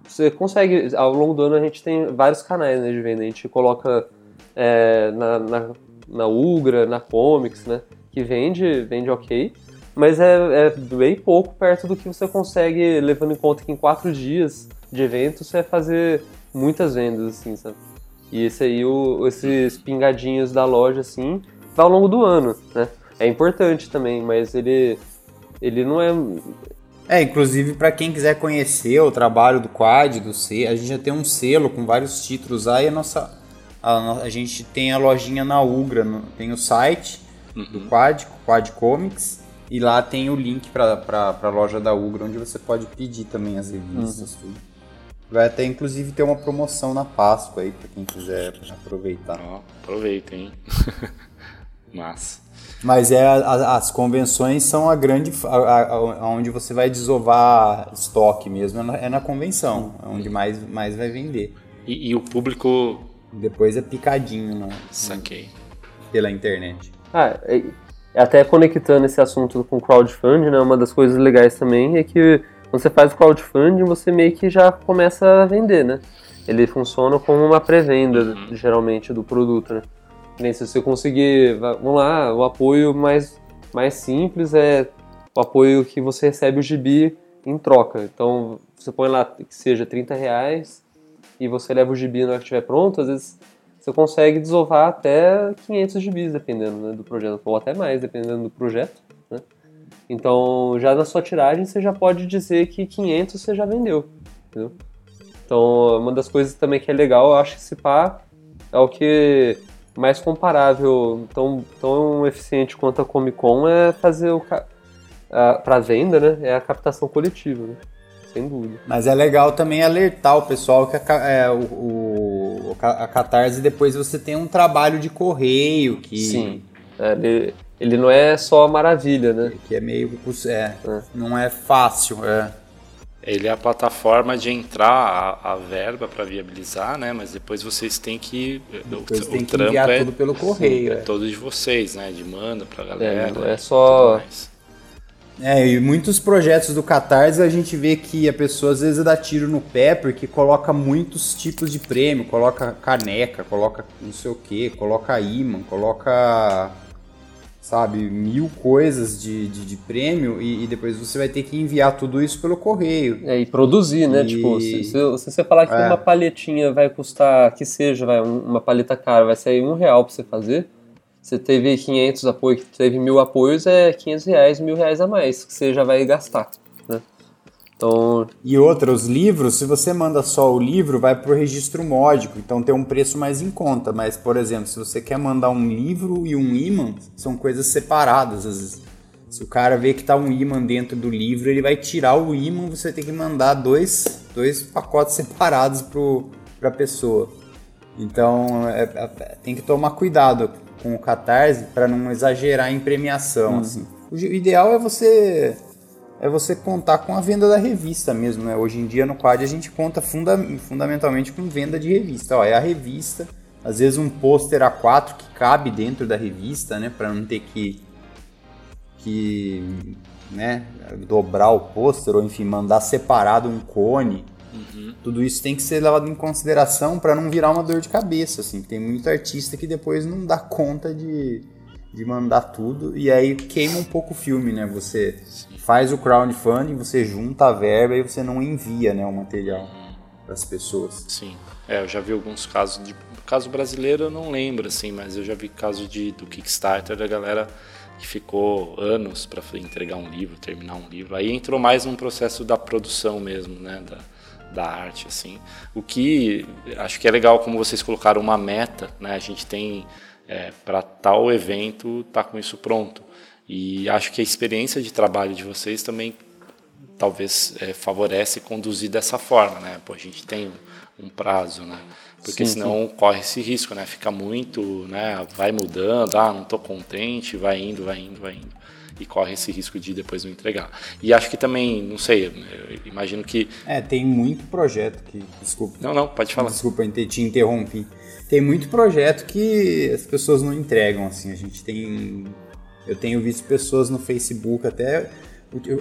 você consegue ao longo do ano a gente tem vários canais né, de venda, a gente coloca é, na, na na Ugra, na Comics, né? Que vende, vende ok, mas é, é bem pouco perto do que você consegue, levando em conta que em quatro dias de evento você vai fazer muitas vendas, assim, sabe? E esse aí, o, esses pingadinhos da loja, assim, vai ao longo do ano, né? É importante também, mas ele, ele não é... É, inclusive para quem quiser conhecer o trabalho do Quad, do C, a gente já tem um selo com vários títulos aí, a nossa a, a gente tem a lojinha na Ugra, no, tem o site uhum. do Quad, Quad Comics, e lá tem o link para a loja da Ugra, onde você pode pedir também as revistas, uhum. tudo. Vai até inclusive ter uma promoção na Páscoa aí, para quem quiser aproveitar. Oh, aproveita, hein? <laughs> Mas. Mas é a- as convenções são a grande. a- a- a- onde você vai desovar estoque mesmo, é na, é na convenção, é onde mais, mais vai vender. E, e o público. Depois é picadinho né, Saquei. pela internet. Ah, e- até conectando esse assunto com crowdfunding, né, uma das coisas legais também é que quando você faz o crowdfunding, você meio que já começa a vender, né? Ele funciona como uma pré-venda, geralmente, do produto, né? Nem se você conseguir, va- vamos lá, o apoio mais, mais simples é o apoio que você recebe o gibi em troca. Então, você põe lá que seja 30 reais e você leva o gibi na hora que estiver pronto, às vezes você consegue desovar até 500 gibis, dependendo né, do projeto, ou até mais, dependendo do projeto. Né? Então, já na sua tiragem, você já pode dizer que 500 você já vendeu. Entendeu? Então, uma das coisas também que é legal, eu acho que esse pá é o que mais comparável, tão, tão eficiente quanto a Comic Con é fazer o. ca- a- Pra venda, né? É a captação coletiva, né? Sem dúvida. Mas é legal também alertar o pessoal que a, é, o, o- a Catarse depois você tem um trabalho de correio que, Sim. É, ele, ele não é só maravilha, né? que é meio. É, É. Não é fácil. É. Ele é a plataforma de entrar a, a verba para viabilizar, né? Mas depois vocês têm que. Depois o, tem o que enviar é, tudo pelo correio. é é. todo de vocês, né? De manda pra galera. não é só- tudo mais. É, e muitos projetos do Catarse a gente vê que a pessoa às vezes dá tiro no pé porque coloca muitos tipos de prêmio, coloca caneca, coloca não sei o que, coloca imã, coloca, sabe, mil coisas de, de, de prêmio e, e depois você vai ter que enviar tudo isso pelo correio. É, e produzir, né? E- Tipo, se, se- se você falar que É. uma palhetinha vai custar, que seja, vai, um- uma palheta cara, vai sair um real pra você fazer, você teve 500 apoios, teve mil apoios, é 500 reais, mil reais a mais, que você já vai gastar, né? Então, E outra, os livros, se você manda só o livro, vai pro registro módico, então tem um preço mais em conta. Mas, por exemplo, se você quer mandar um livro e um imã, são coisas separadas. Às vezes. Se o cara vê que tá um imã dentro do livro, ele vai tirar o imã, você tem que mandar dois, dois pacotes <laughs> separados pro, pra pessoa. Então, é- é- tem que tomar cuidado com o Catarse para não exagerar em premiação. assim. O ideal é você é você contar com a venda da revista mesmo, né? Hoje em dia no Quad a gente conta funda- fundamentalmente com venda de revista. Ó, é a revista, às vezes um pôster A4 que cabe dentro da revista, né? Para não ter que, que né, dobrar o pôster ou enfim, mandar separado um cone. Tudo isso tem que ser levado em consideração para não virar uma dor de cabeça, assim. Tem muito artista que depois não dá conta de, de mandar tudo e aí queima um pouco o filme, né? Você faz o crowdfunding, você junta a verba e você não envia, né, o material para as pessoas. Sim. É, eu já vi alguns casos de. Caso brasileiro eu não lembro, assim, mas eu já vi caso de, do Kickstarter da galera que ficou anos para entregar um livro, terminar um livro. Aí entrou mais num processo da produção mesmo, né? Da, da arte, assim. O que acho que é legal como vocês colocaram uma meta, né? A gente tem para tal evento tá com isso pronto. E acho que a experiência de trabalho de vocês também talvez é, favorece conduzir dessa forma, né? Pô, a gente tem um, prazo, né? Porque Sim, senão corre esse risco, né? Fica muito, né? Vai mudando, ah, não tô contente, vai indo, vai indo, vai indo. E corre esse risco de depois não entregar. E acho que também, não sei, eu imagino que. É, tem muito projeto que. Desculpa. Não, não, pode falar. Desculpa, te interrompi. Tem muito projeto que as pessoas não entregam, assim. A gente tem. Eu tenho visto pessoas no Facebook, até.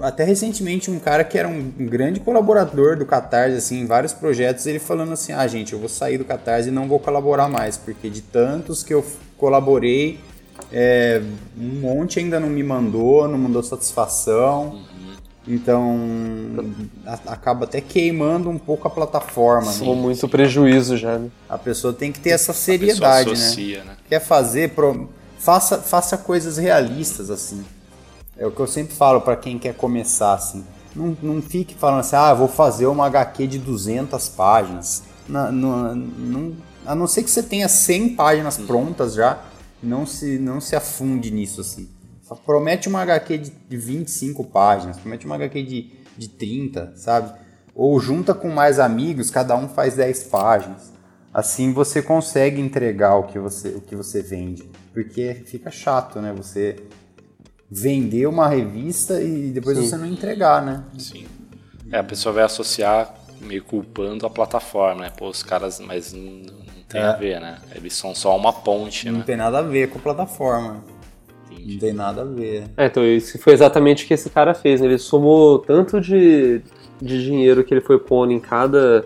Até recentemente, um cara que era um, grande colaborador do Catarse, assim, em vários projetos, ele falando assim: ah, gente, eu vou sair do Catarse e não vou colaborar mais, porque de tantos que eu colaborei, é, um monte ainda não me mandou, não mandou satisfação. Então, a- acaba até queimando um pouco a plataforma. né? com muito prejuízo já, né? A pessoa tem que ter essa seriedade, né? associa, né? Quer fazer, pro- faça, faça coisas realistas, assim. É o que eu sempre falo pra quem quer começar, assim. Não, não fique falando assim, ah, vou fazer uma HQ de 200 páginas. Na- não- não- a não ser que você tenha 100 páginas prontas já, não se, não se afunde nisso, assim. Só Promete uma HQ de, de 25 páginas, promete uma HQ de, de 30, sabe? Ou junta com mais amigos, cada um faz 10 páginas. Assim você consegue entregar o que você, o que você vende. Porque fica chato, né? Você vender uma revista e depois Sim. você não entregar, né? Sim. É, a pessoa vai associar meio culpando a plataforma, né? Pô, os caras, mas tem É. a ver, né? Eles são só uma ponte, Não né? tem nada a ver com a plataforma. Não Entendi. tem nada a ver. É, então isso foi exatamente o que esse cara fez. né? Ele somou tanto de, de dinheiro que ele foi pondo em cada,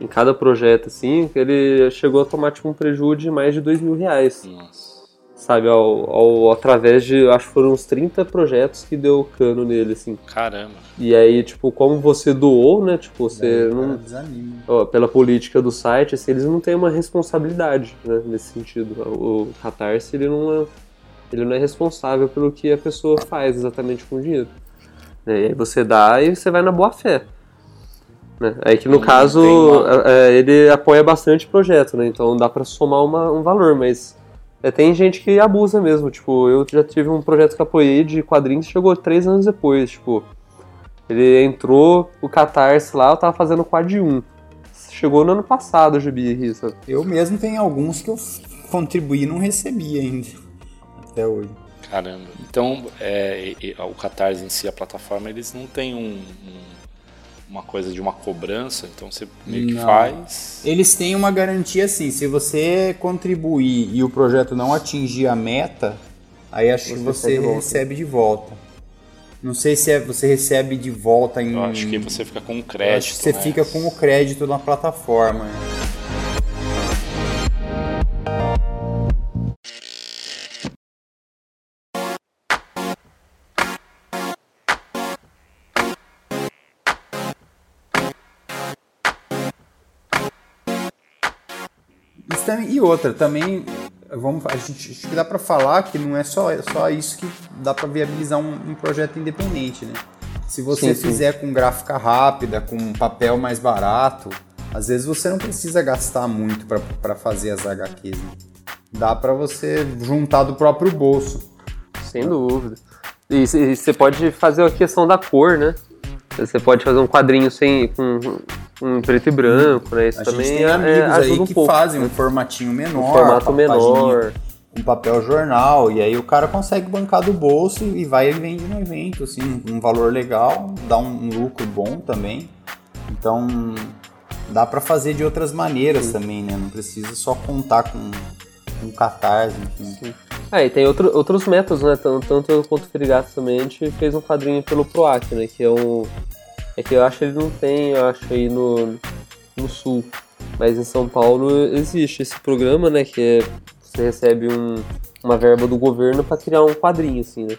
em cada projeto, assim, que ele chegou a tomar tipo, um prejuízo de mais de dois mil reais. Nossa. Sabe, ao, ao- através de, acho que foram uns 30 projetos que deu cano nele, assim. Caramba. E aí, tipo, como você doou, né, tipo, você o não... ó, pela política do site, assim, eles não têm uma responsabilidade, né, nesse sentido. O Catarse, ele não é, ele não é responsável pelo que a pessoa faz exatamente com o dinheiro. Né, E aí você dá e você vai na boa fé. Né? Aí que no caso, tem uma- é, ele apoia bastante projeto, né, então dá pra somar uma- um valor, mas é, tem gente que abusa mesmo, tipo, eu já tive um projeto que apoiei de quadrinhos chegou três anos depois, tipo, ele entrou, o Catarse lá, eu tava fazendo quad 1. Chegou no ano passado o Gibi sabe? Eu mesmo tenho alguns que eu contribuí e não recebi ainda. Até hoje. Caramba. Então, é, o Catarse em si, a plataforma, eles não têm um, um- uma coisa de uma cobrança, então você meio que Não. faz. Eles têm uma garantia assim, se você contribuir e o projeto não atingir a meta, aí acho que Você você recebe de volta. recebe de volta. Não sei se é- você recebe de volta em. Eu acho que você fica com Eu crédito. acho que você né? fica com o crédito na plataforma. Também- e outra, também vamos, a gente acho que dá para falar que não é só, só isso que dá para viabilizar um, um projeto independente, né? Se você Sim, sim. fizer com gráfica rápida, com papel mais barato, às vezes você não precisa gastar muito para fazer as HQs. né? Dá para você juntar do próprio bolso. Sem dúvida. E e você pode fazer a questão da cor, né? Você pode fazer um quadrinho sem, com, com preto e branco, né? Isso A também gente tem é- amigos ajuda aí um que pouco. fazem né? um formatinho menor, um formato menor. um papel jornal, e aí o cara consegue bancar do bolso e vai e vende no evento, assim, um valor legal, dá um lucro bom também. Então dá pra fazer de outras maneiras também, né? Não precisa só contar com um catarse, enfim. É, e tem outro- outros métodos, né? Tanto, tanto eu quanto o Ferigato também, a gente fez um quadrinho pelo PROAC, né? Que é um. É que eu acho que ele não tem, eu acho aí no, no sul. Mas em São Paulo existe esse programa, né? Que é. Você recebe um, uma verba do governo pra criar um quadrinho, assim, né?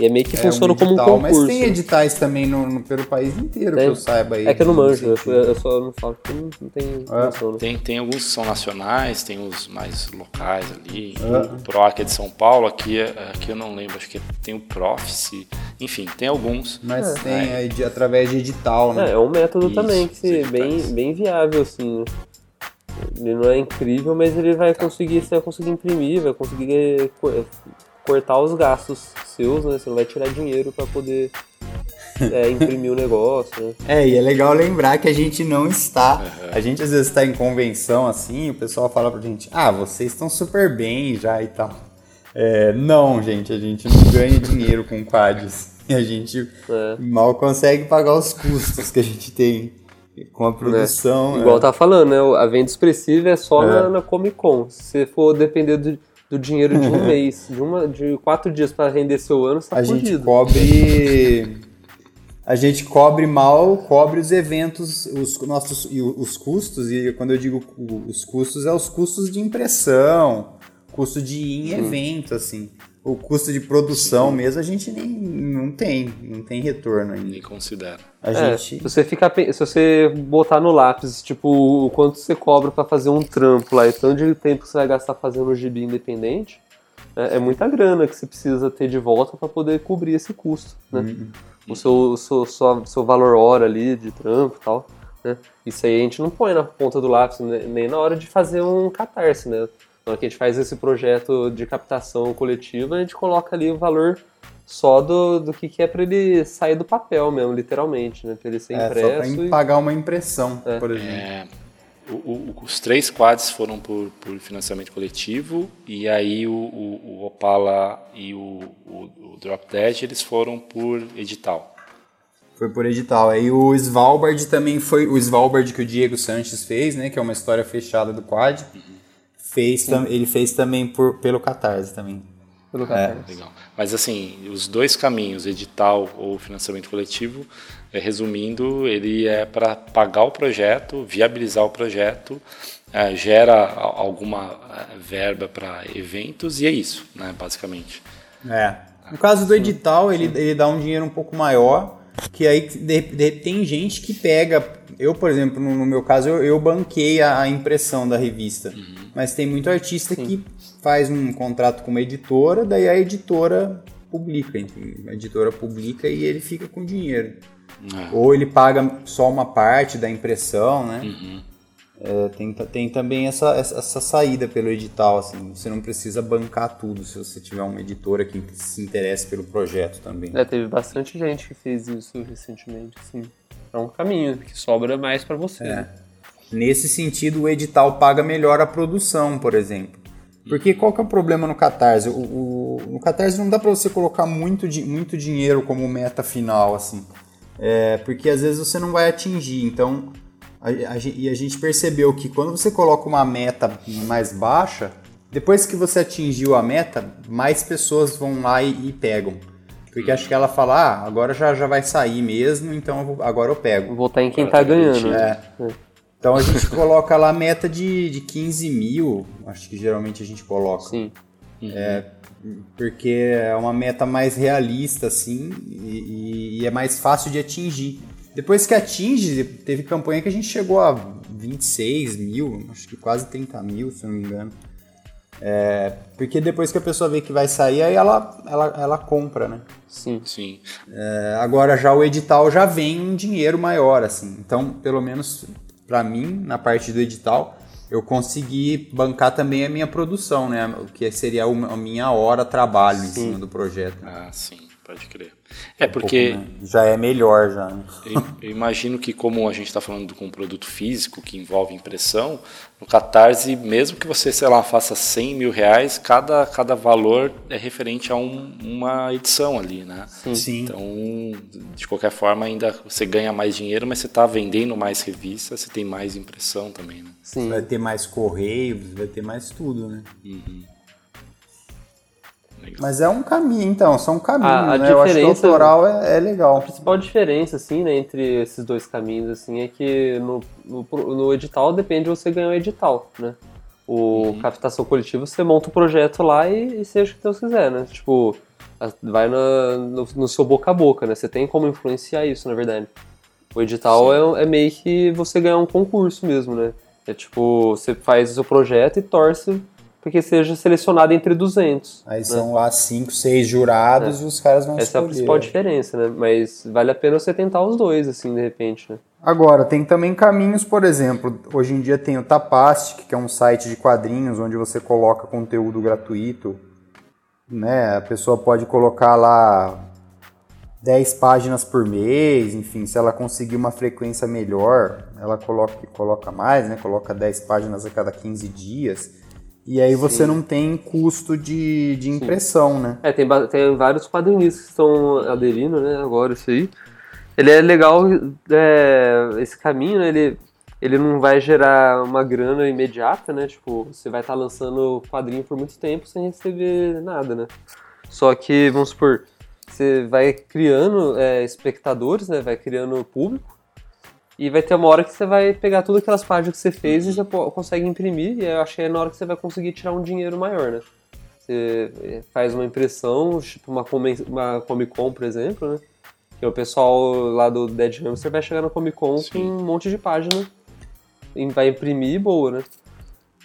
E é meio que É funciona um como um concurso. Mas tem editais também no, no- pelo país inteiro, Tem. que eu saiba aí. É que eu não manjo, eu, eu só não falo porque não, não tenho É. noção, né? Tem, tem alguns que são nacionais, tem os mais locais ali. Ah. O PROAC é de São Paulo, aqui, é- aqui eu não lembro, acho que tem o Profice. Enfim, tem alguns. Mas É. tem de- através de edital, né? É, é um método Isso, também que se, bem, bem viável, assim. Ele não é incrível, mas ele vai conseguir, você vai conseguir imprimir, vai conseguir co- cortar os gastos seus, né? Você não vai tirar dinheiro pra poder é, <laughs> imprimir o negócio, né? É, e é legal lembrar que a gente não está. A gente às vezes está em convenção assim, o pessoal fala pra gente: ah, vocês estão super bem já e tal. É, não, gente, a gente não ganha dinheiro com quadros. <laughs> A gente É. mal consegue pagar os custos que a gente tem com a produção. Igual é. tá falando, né? A venda expressiva é só É. na, na Comic Con. Se você for depender do, do dinheiro de um <laughs> mês, de, uma, de quatro dias pra render seu ano, você tá a gente cobre. A gente cobre mal, cobre os eventos, os nossos e os custos, e quando eu digo os custos, é os custos de impressão, custo de ir em evento, assim. O custo de produção mesmo a gente nem não tem, não tem retorno ainda. Nem considero. A É, gente. se você ficar, se você botar no lápis, tipo, o quanto você cobra pra fazer um trampo lá e tanto de tempo que você vai gastar fazendo um gibi independente, é, é muita grana que você precisa ter de volta pra poder cobrir esse custo, né? Uhum. O seu, o seu, sua- seu valor hora ali de trampo e tal, né? Isso aí a gente não põe na ponta do lápis, né? nem na hora de fazer um catarse, né? Hora que a gente faz esse projeto de captação coletiva, a gente coloca ali o valor só do, do que, que é pra ele sair do papel mesmo, literalmente, né? Pra ele ser É, só impresso para e... pagar uma impressão, É. por exemplo. É, o, o, os três quads foram por, por, financiamento coletivo e aí o, o Opala e o, Drop Dead eles foram por edital. Foi por edital. Aí o Svalbard também foi o Svalbard que o Diego Sanches fez, né? Que é uma história fechada do quad. Uhum. Fez, ele fez também por, pelo Catarse também. Pelo Catarse. É. Legal. Mas assim, os dois caminhos, edital ou financiamento coletivo, é, resumindo, ele é para pagar o projeto, viabilizar o projeto, é, gera alguma é, verba para eventos e é isso, né, basicamente. É. No caso do edital, ele, ele dá um dinheiro um pouco maior, que aí de, de, tem gente que pega. Eu, por exemplo, no, no meu caso, eu, eu banquei a, a, impressão da revista. Uhum. Mas tem muito artista Sim. que faz um contrato com uma editora, daí a editora publica. A editora publica e ele fica com dinheiro. É. Ou ele paga só uma parte da impressão, né? Uhum. É, tem, tem também essa, essa saída pelo edital, assim, você não precisa bancar tudo se você tiver uma editora que se interesse pelo projeto também. É, teve bastante gente que fez isso recentemente, sim. É um caminho que sobra mais para você. É. Nesse sentido, o edital paga melhor a produção, por exemplo. Porque qual que é o problema no Catarse? O, o no Catarse não dá para você colocar muito, muito dinheiro como meta final, assim. É, porque às vezes você não vai atingir. Então, a, a, e a gente percebeu que quando você coloca uma meta mais baixa, depois que você atingiu a meta, mais pessoas vão lá e, e pegam. Porque acho que ela fala, ah, agora já, já vai sair mesmo, então eu vou, agora eu pego. Vou votar em quem agora tá ganhando. Né? É. Então a gente <laughs> coloca lá a meta de, de 15 mil, acho que geralmente a gente coloca. Sim. É, porque é uma meta mais realista, assim, e, e, é mais fácil de atingir. Depois que atinge, teve campanha que a gente chegou a 26 mil, acho que quase 30 mil, se não me engano. É, porque depois que a pessoa vê que vai sair, aí ela, ela, ela compra, né? Sim. Sim. É, agora já o edital já vem um dinheiro maior, assim. Então, pelo menos para mim, na parte do edital, eu consegui bancar também a minha produção, né? O que seria a minha hora trabalho sim. em cima do projeto. Ah, sim, pode crer. É porque. Um pouco, né? Já é melhor, já. Né? Eu, eu, imagino que, como a gente está falando com um produto físico que envolve impressão, no Catarse, mesmo que você, sei lá, faça 100 mil reais, cada, cada valor é referente a um, uma edição ali, né? Sim. Então, de qualquer forma, ainda você ganha mais dinheiro, mas você está vendendo mais revistas, você tem mais impressão também, né? Sim. Vai ter mais correios, vai ter mais tudo, né? Uhum. Mas é um caminho, então, são caminhos, a, a né? Eu acho que o autoral é, é, legal. A principal diferença, assim, né, entre esses dois caminhos, assim, é que no, no, no edital depende de você ganhar o edital, né? O uhum. captação coletiva, você monta o projeto lá e, e seja o que Deus quiser, né? Tipo, vai na, no, no, seu boca a boca, né? Você tem como influenciar isso, na verdade. O edital é, é, meio que você ganhar um concurso mesmo, né? É tipo, você faz o seu projeto e torce porque seja selecionado entre 200. Aí né? são lá 5, 6 jurados é. e os caras vão Essa escolher. é a principal diferença, né? Mas vale a pena você tentar os dois, assim, de repente, né? Agora, tem também caminhos, por exemplo, hoje em dia tem o Tapastic, que é um site de quadrinhos onde você coloca conteúdo gratuito, né? A pessoa pode colocar lá 10 páginas por mês, enfim, se ela conseguir uma frequência melhor, ela coloca, coloca mais, né? Coloca 10 páginas a cada 15 dias. E aí você Sim. não tem custo de, de impressão, Sim. né? É, tem, tem vários quadrinistas que estão aderindo, né, agora isso aí. Ele é legal, é, esse caminho, né, ele, ele não vai gerar uma grana imediata, né, tipo, você vai estar tá lançando quadrinho por muito tempo sem receber nada, né. Só que, vamos supor, você vai criando é, espectadores, né, vai criando público, e vai ter uma hora que você vai pegar todas aquelas páginas que você fez e já consegue imprimir, e eu acho que é na hora que você vai conseguir tirar um dinheiro maior, né? Você eh, faz uma impressão, tipo uma, uma Comic Con, por exemplo, né? Que o pessoal lá do Dead Hamster vai chegar na Comic Con Sim. com um monte de página e vai imprimir boa, né?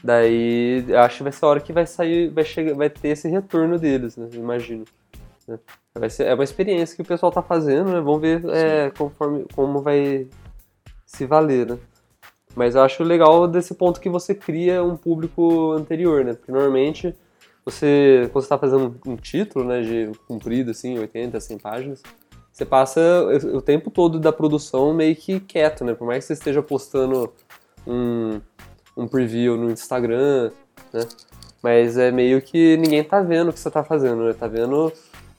Daí acho que vai ser a hora que vai sair, vai, chegar, vai ter esse retorno deles, né? Imagino. Né? Vai ser, é uma experiência que o pessoal tá fazendo, né? Vamos ver é, conforme, como vai se valer, né? Mas eu acho legal desse ponto que você cria um público anterior, né? Porque normalmente você, quando você está fazendo um título, né, de comprido, assim, 80, 100 páginas, você passa o tempo todo da produção meio que quieto, né? Por mais que você esteja postando um, um preview no Instagram, né? Mas é meio que ninguém tá vendo o que você tá fazendo, né? Tá vendo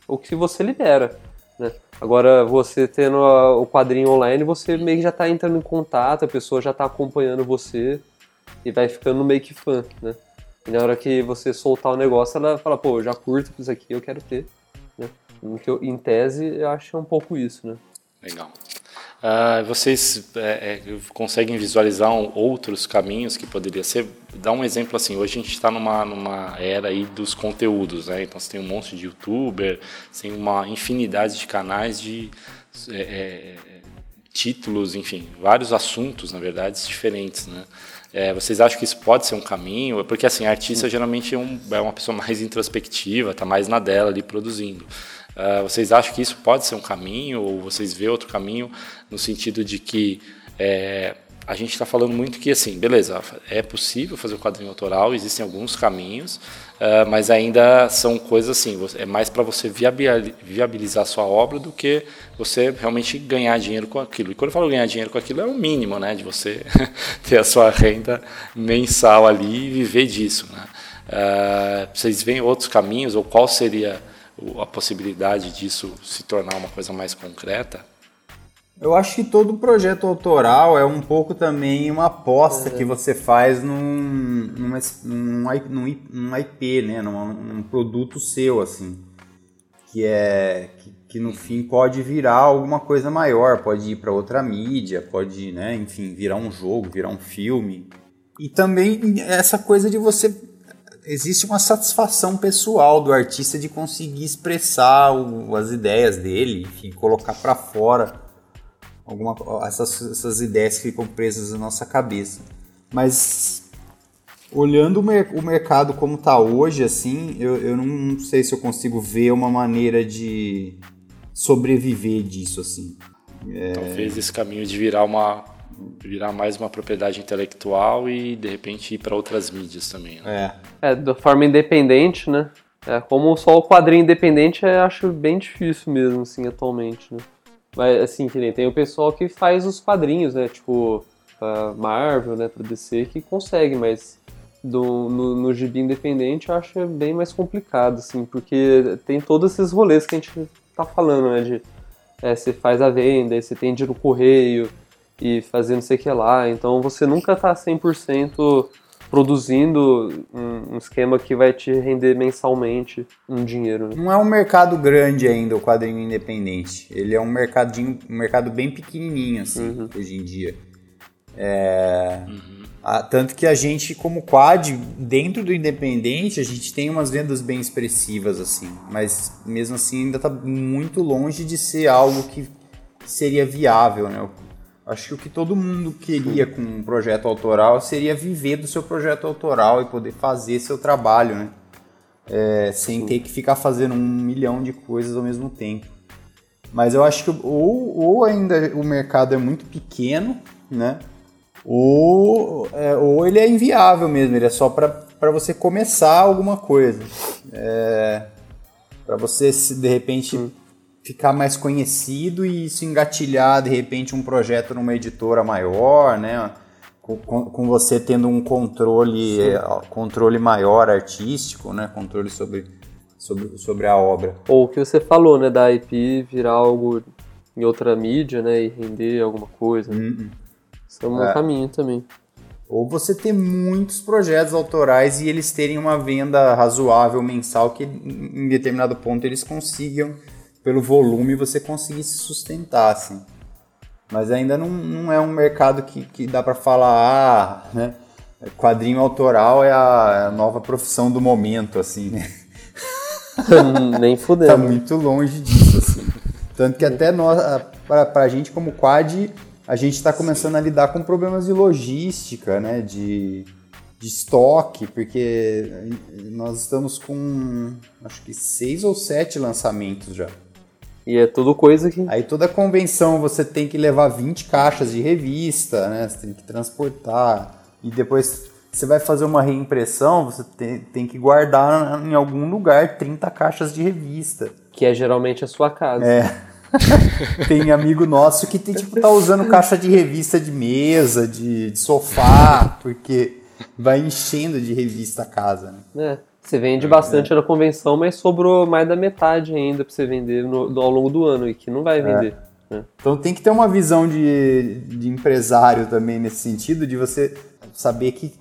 o que você libera, né? Agora, você tendo a, o quadrinho online, você meio que já tá entrando em contato, a pessoa já tá acompanhando você e vai ficando meio que fã, né? E na hora que você soltar o negócio, ela fala, pô, eu já curto isso aqui, eu quero ter, né? Eu, em tese, eu acho um pouco isso, né? Legal. Uh, vocês é, é, conseguem visualizar um, outros caminhos que poderia ser? Dá um exemplo assim, hoje a gente está numa, numa era aí dos conteúdos, né? Então você tem um monte de youtuber, tem uma infinidade de canais de é, é, títulos, enfim, vários assuntos, na verdade, diferentes, né? É, vocês acham que isso pode ser um caminho? Porque assim, artista geralmente é, um, é uma pessoa <laughs> mais introspectiva, está mais na dela ali produzindo. Uh, vocês acham que isso pode ser um caminho ou vocês vê outro caminho no sentido de que é, a gente está falando muito que assim, beleza, é possível fazer o quadrinho autoral, existem alguns caminhos, uh, mas ainda são coisas assim, é mais para você viabilizar sua obra do que você realmente ganhar dinheiro com aquilo. E quando eu falo ganhar dinheiro com aquilo, é o mínimo, né, de você <laughs> ter a sua renda mensal ali e viver disso, né. Uh, vocês veem outros caminhos ou qual seria a possibilidade disso se tornar uma coisa mais concreta? Eu acho que todo projeto autoral é um pouco também uma aposta é. que você faz num, num, num, num IP, né? Num, num, produto seu, assim. Que é. Que, que, no fim pode virar alguma coisa maior, pode ir para outra mídia, pode, né, enfim, virar um jogo, virar um filme. E também essa coisa de você existe uma satisfação pessoal do artista de conseguir expressar o, as ideias dele, enfim, colocar para fora alguma, essas, essas ideias que ficam presas na nossa cabeça. Mas olhando o, mer o mercado como está hoje, assim, eu, eu não sei se eu consigo ver uma maneira de sobreviver disso, assim. É... Talvez esse caminho de virar uma virar mais uma propriedade intelectual e de repente ir para outras mídias também. Né? É. é, da forma independente, né? É, como só o quadrinho independente, eu acho bem difícil mesmo, assim, atualmente, né? Mas, assim, que nem tem o pessoal que faz os quadrinhos, né? Tipo, pra Marvel, né? Pra DC, que consegue, mas do, no, no gibi independente eu acho bem mais complicado, assim, porque tem todos esses rolês que a gente tá falando, né? De é, você faz a venda, você tem de ir no correio, e fazer não sei o que lá. Então você nunca está 100% produzindo um, esquema que vai te render mensalmente um dinheiro. Né? Não é um mercado grande ainda o quadrinho independente. Ele é um mercadinho, um mercado bem pequenininho assim uhum. hoje em dia. É... Uhum. Ah, tanto que a gente, como quad, dentro do independente, a gente tem umas vendas bem expressivas assim, mas mesmo assim ainda está muito longe de ser algo que seria viável, né? Acho que o que todo mundo queria com um projeto autoral seria viver do seu projeto autoral e poder fazer seu trabalho, né? É, sem ter que ficar fazendo um milhão de coisas ao mesmo tempo. Mas eu acho que ou, ou ainda o mercado é muito pequeno, né? Ou, é, ou ele é inviável mesmo, ele é só para você começar alguma coisa. É, para você, de repente, ficar mais conhecido e isso engatilhar de repente um projeto numa editora maior, né? Com, com você tendo um controle, eh, controle maior artístico, né? Controle sobre, sobre, sobre a obra. Ou o que você falou, né? Da IP virar algo em outra mídia, né? E render alguma coisa. Uhum. Isso é um é. caminho também. Ou você ter muitos projetos autorais e eles terem uma venda razoável mensal que em determinado ponto eles consigam pelo volume você conseguir se sustentar, assim. Mas ainda não, não é um mercado que, que dá para falar, ah, né? Quadrinho autoral é a, é a nova profissão do momento, assim, né? Nem <laughs> fudendo. tá muito longe disso, assim. Tanto que até nós, pra, pra gente como quad, a gente está começando a lidar com problemas de logística, né? De, de estoque, porque nós estamos com acho que seis ou sete lançamentos já. E é tudo coisa que. Aí toda convenção você tem que levar 20 caixas de revista, né? Você tem que transportar. E depois você vai fazer uma reimpressão, você tem, tem que guardar em algum lugar 30 caixas de revista. Que é geralmente a sua casa. É. <laughs> tem amigo nosso que tem, tipo, tá usando caixa de revista de mesa, de, de sofá, porque vai enchendo de revista a casa, né? É. Você vende bastante é. na convenção, mas sobrou mais da metade ainda para você vender no, ao longo do ano e que não vai vender. É. É. Então tem que ter uma visão de, de empresário também nesse sentido, de você saber que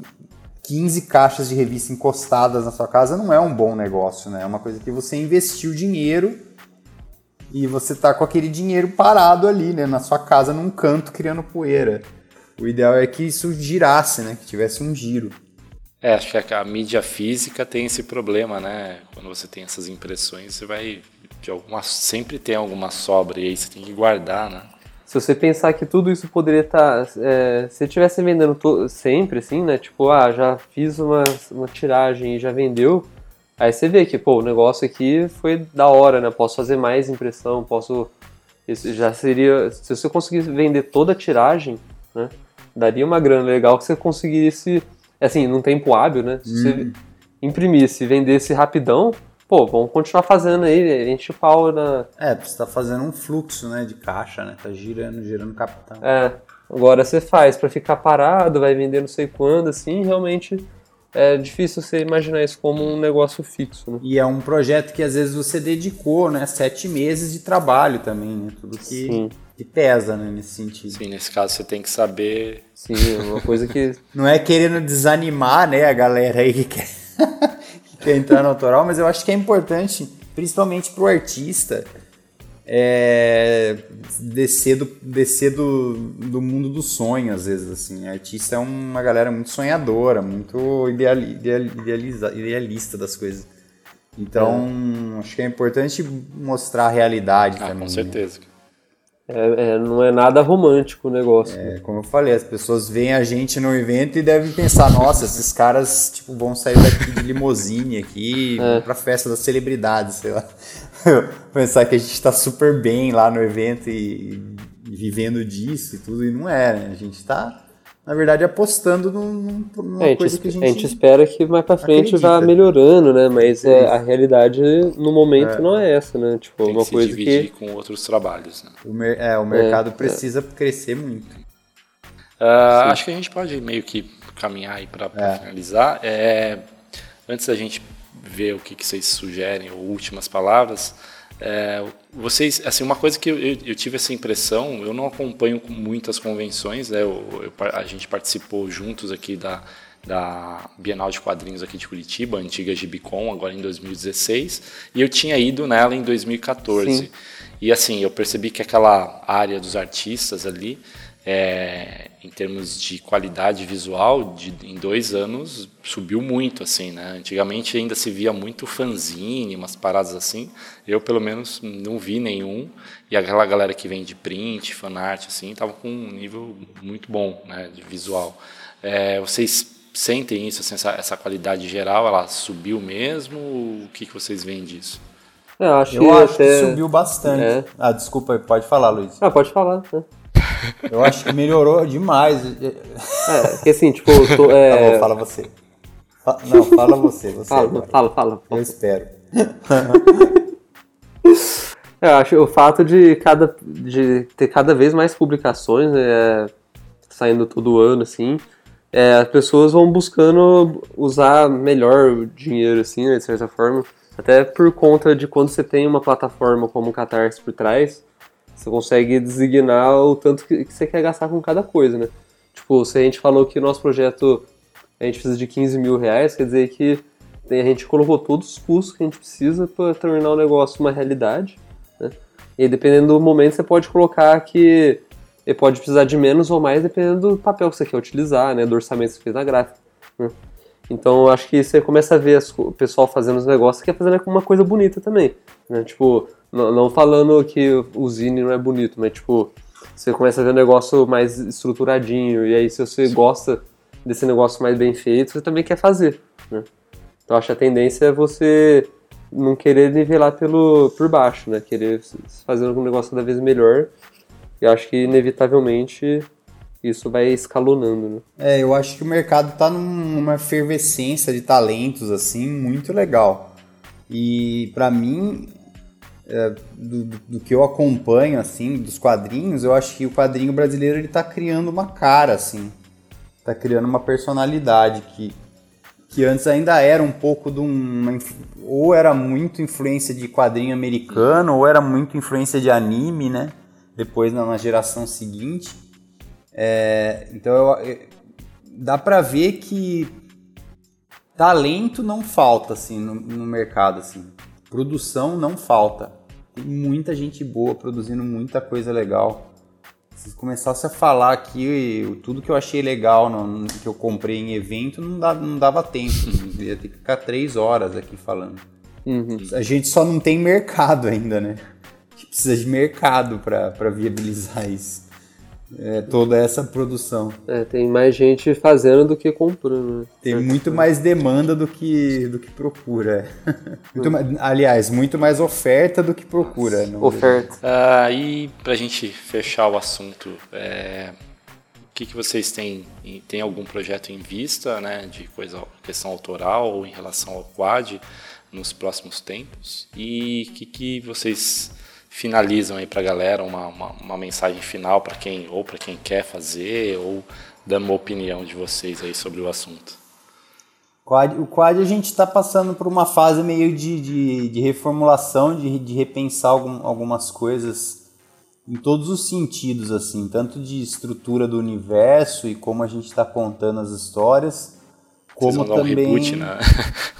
15 caixas de revista encostadas na sua casa não é um bom negócio, né? É uma coisa que você investiu dinheiro e você tá com aquele dinheiro parado ali, né, na sua casa, num canto, criando poeira. O ideal é que isso girasse, né, que tivesse um giro. É, acho que a, mídia física tem esse problema, né? Quando você tem essas impressões, você vai de alguma sempre tem alguma sobra e aí você tem que guardar, né? Se você pensar que tudo isso poderia estar, tá, é, se estivesse vendendo sempre, assim, né? Tipo, ah, já fiz uma, uma tiragem e já vendeu, Aí você vê que, pô, o negócio aqui foi da hora, né? Posso fazer mais impressão, posso. Isso já seria. Se você conseguisse vender toda a tiragem, né? Daria uma grana legal que você conseguisse. Assim, num tempo hábil, né? Se você uhum. imprimisse e vendesse rapidão, pô, vamos continuar fazendo aí, enche o pau na. É, você tá fazendo um fluxo, né? De caixa, né? Tá girando, girando capital. É. Agora você faz para ficar parado, vai vender não sei quando, assim, realmente é difícil você imaginar isso como um negócio fixo. Né? E é um projeto que às vezes você dedicou, né? Sete meses de trabalho também, né? Tudo que, que pesa, né? Nesse sentido. Sim, nesse caso você tem que saber. Sim, é uma coisa que. <laughs> Não é querendo desanimar, né, a galera aí que quer, <laughs> que quer entrar no autoral, mas eu acho que é importante, principalmente para o artista, é, descer, do, descer do, do mundo do sonho, às vezes, assim. Artista é uma galera muito sonhadora, muito ideal, ideal, idealiza, idealista das coisas. Então, é. acho que é importante mostrar a realidade ah, também. Com né? certeza. Né? É, é, não é nada romântico o negócio. É, como eu falei, as pessoas veem a gente no evento e devem pensar, nossa, esses caras tipo, vão sair daqui de limousine aqui, é. pra festa das celebridades, sei lá. <laughs> Pensar que a gente está super bem lá no evento e, e, vivendo disso e tudo, e não é, né? A gente está na verdade, apostando num, numa é, coisa que a gente. A gente espera que mais pra frente acredita. vá melhorando, né? Mas é, a realidade no momento é. não é essa, né? Tipo, Tem uma que coisa se dividir que. com outros trabalhos. Né? O, mer é, o mercado é, precisa crescer muito. Uh, acho que a gente pode meio que caminhar aí para é. finalizar. É, antes da gente ver o que, que vocês sugerem, ou últimas palavras. É, vocês, assim, uma coisa que eu, eu, tive essa impressão, eu não acompanho muitas convenções, né? Eu, eu, a gente participou juntos aqui da, da Bienal de Quadrinhos aqui de Curitiba, a antiga Gibicon, agora em 2016, e eu tinha ido nela em 2014. Sim. E assim, eu percebi que aquela área dos artistas ali, é, em termos de qualidade visual, de, em dois anos subiu muito, assim, né? Antigamente ainda se via muito fanzine, umas paradas assim. Eu, pelo menos, não vi nenhum. E aquela galera que vem de print, fanart, assim, tava com um nível muito bom, né, de visual. É, vocês sentem isso, assim, essa, essa, qualidade geral, ela subiu mesmo? O que, que vocês veem disso? Eu acho, Eu que, acho até... que subiu bastante. É. Ah, desculpa, pode falar, Luiz. Ah, pode falar. Né? Eu acho que melhorou demais. É, porque assim, tipo, tô, é... Tá bom, fala você. Não, fala você. você fala, agora. fala, fala. Eu espero. <laughs> Eu acho o fato de, cada, de ter cada vez mais publicações, né, saindo todo ano, assim, é, as pessoas vão buscando usar melhor o dinheiro, assim, né, de certa forma. Até por conta de quando você tem uma plataforma como o Catarse por trás, você consegue designar o tanto que, que, você quer gastar com cada coisa, né? Tipo, se a gente falou que o nosso projeto a gente precisa de 15 mil reais, quer dizer que a gente colocou todos os custos que a gente precisa para tornar o negócio uma realidade, né? E dependendo do momento você pode colocar que pode precisar de menos ou mais dependendo do papel que você quer utilizar, né? Do orçamento que você fez na gráfica, né? Então acho que você começa a ver o pessoal fazendo os negócios que é fazendo uma coisa bonita também, né? Tipo, não, não falando que o Zine não é bonito, mas tipo, você começa a ver um negócio mais estruturadinho, e aí se você Sim. gosta desse negócio mais bem feito, você também quer fazer, né? Então acho que a tendência é você não querer nivelar pelo, por baixo, né? Querer fazer um negócio cada vez melhor. E acho que inevitavelmente isso vai escalonando, né? É, eu acho que o mercado está numa efervescência de talentos assim muito legal. E para mim é, do, do, que eu acompanho, assim, dos quadrinhos, eu acho que o quadrinho brasileiro ele tá criando uma cara, assim. Tá criando uma personalidade que, que antes ainda era um pouco de uma. Ou era muito influência de quadrinho americano, ou era muito influência de anime, né? Depois na geração seguinte. É, então eu, dá pra ver que talento não falta, assim, no, no mercado, assim. Produção não falta. Tem muita gente boa produzindo muita coisa legal. Se começasse a falar aqui tudo que eu achei legal, no, que eu comprei em evento, não, dá, não dava tempo. ia ter que ficar três horas aqui falando. Uhum. A gente só não tem mercado ainda, né? A gente precisa de mercado para viabilizar isso é, toda essa produção. É, tem mais gente fazendo do que comprando. Né? Tem muito mais demanda do que, do que procura. <laughs> muito mais, aliás, muito mais oferta do que procura. Oferta. Uh, e pra gente fechar o assunto, é, o que, que vocês têm? Tem algum projeto em vista, né, de coisa, questão autoral ou em relação ao quad nos próximos tempos? E o que, que vocês finalizam aí para a galera uma, uma, uma, mensagem final para quem ou para quem quer fazer ou dando uma opinião de vocês aí sobre o assunto. O quad a gente está passando por uma fase meio de, de, de reformulação, de, de repensar algum, algumas coisas em todos os sentidos, assim, tanto de estrutura do universo e como a gente está contando as histórias, como também <laughs> um reboot na...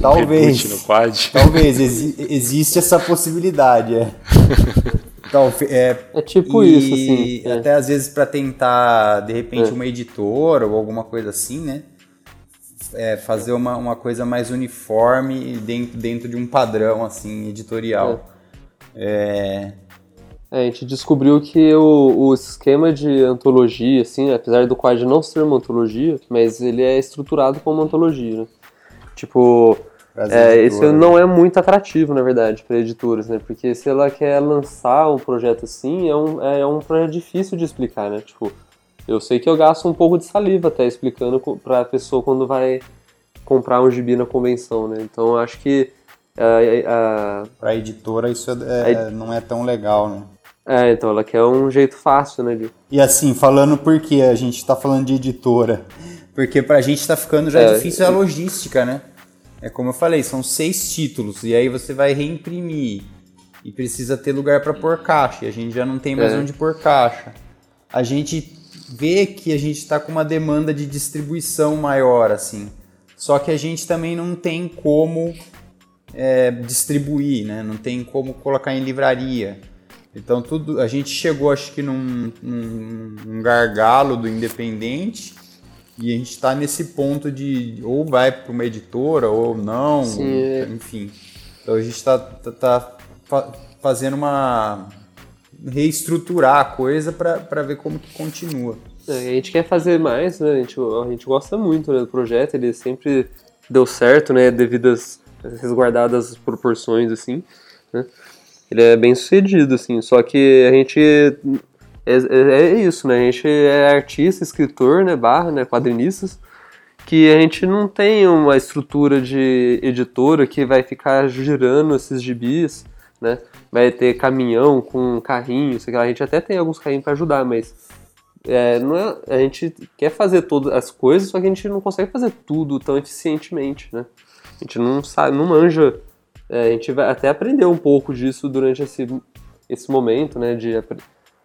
talvez um no quad. <laughs> talvez exi existe essa possibilidade é. <laughs> Então, é, é tipo e isso assim é. até às vezes para tentar de repente é. uma editora ou alguma coisa assim né é, fazer uma, uma coisa mais uniforme dentro, dentro de um padrão assim editorial é. É é, a gente descobriu que o, o esquema de antologia, assim, apesar do quad não ser uma antologia, mas ele é estruturado como uma antologia, né? Tipo, é, isso não é muito atrativo, na verdade, para editoras, né? Porque se ela quer lançar um projeto assim, é um, é um projeto difícil de explicar, né? Tipo, eu sei que eu gasto um pouco de saliva até explicando para a pessoa quando vai comprar um gibi na convenção, né? Então, acho que... Para a editora isso é, é, não é tão legal, né? É, então ela quer um jeito fácil, né? E assim, falando porque a gente tá falando de editora. Porque pra gente tá ficando já é, difícil a logística, né? É como eu falei, são seis títulos. E aí você vai reimprimir. E precisa ter lugar para pôr caixa. E a gente já não tem mais é. onde pôr caixa. A gente vê que a gente está com uma demanda de distribuição maior, assim. Só que a gente também não tem como é, distribuir, né? Não tem como colocar em livraria. Então tudo, a gente chegou acho que num, num, num gargalo do independente e a gente está nesse ponto de ou vai para uma editora ou não, Sim. enfim. Então a gente está tá, tá fazendo uma reestruturar a coisa para ver como que continua. É, a gente quer fazer mais, né? A gente, a gente gosta muito né, do projeto, ele sempre deu certo, né? Devido às resguardadas proporções, assim, né? Ele é bem sucedido, assim. Só que a gente. É, é, é, isso, né? A gente é artista, escritor, né? Barra, né? Quadrinistas. Que a gente não tem uma estrutura de editora que vai ficar girando esses gibis, né? Vai ter caminhão com carrinho, sei lá. A gente até tem alguns carrinhos para ajudar, mas é, não é, a gente quer fazer todas as coisas, só que a gente não consegue fazer tudo tão eficientemente, né? A gente não sabe, não manja é, a gente vai até aprender um pouco disso durante esse, esse momento, né, de,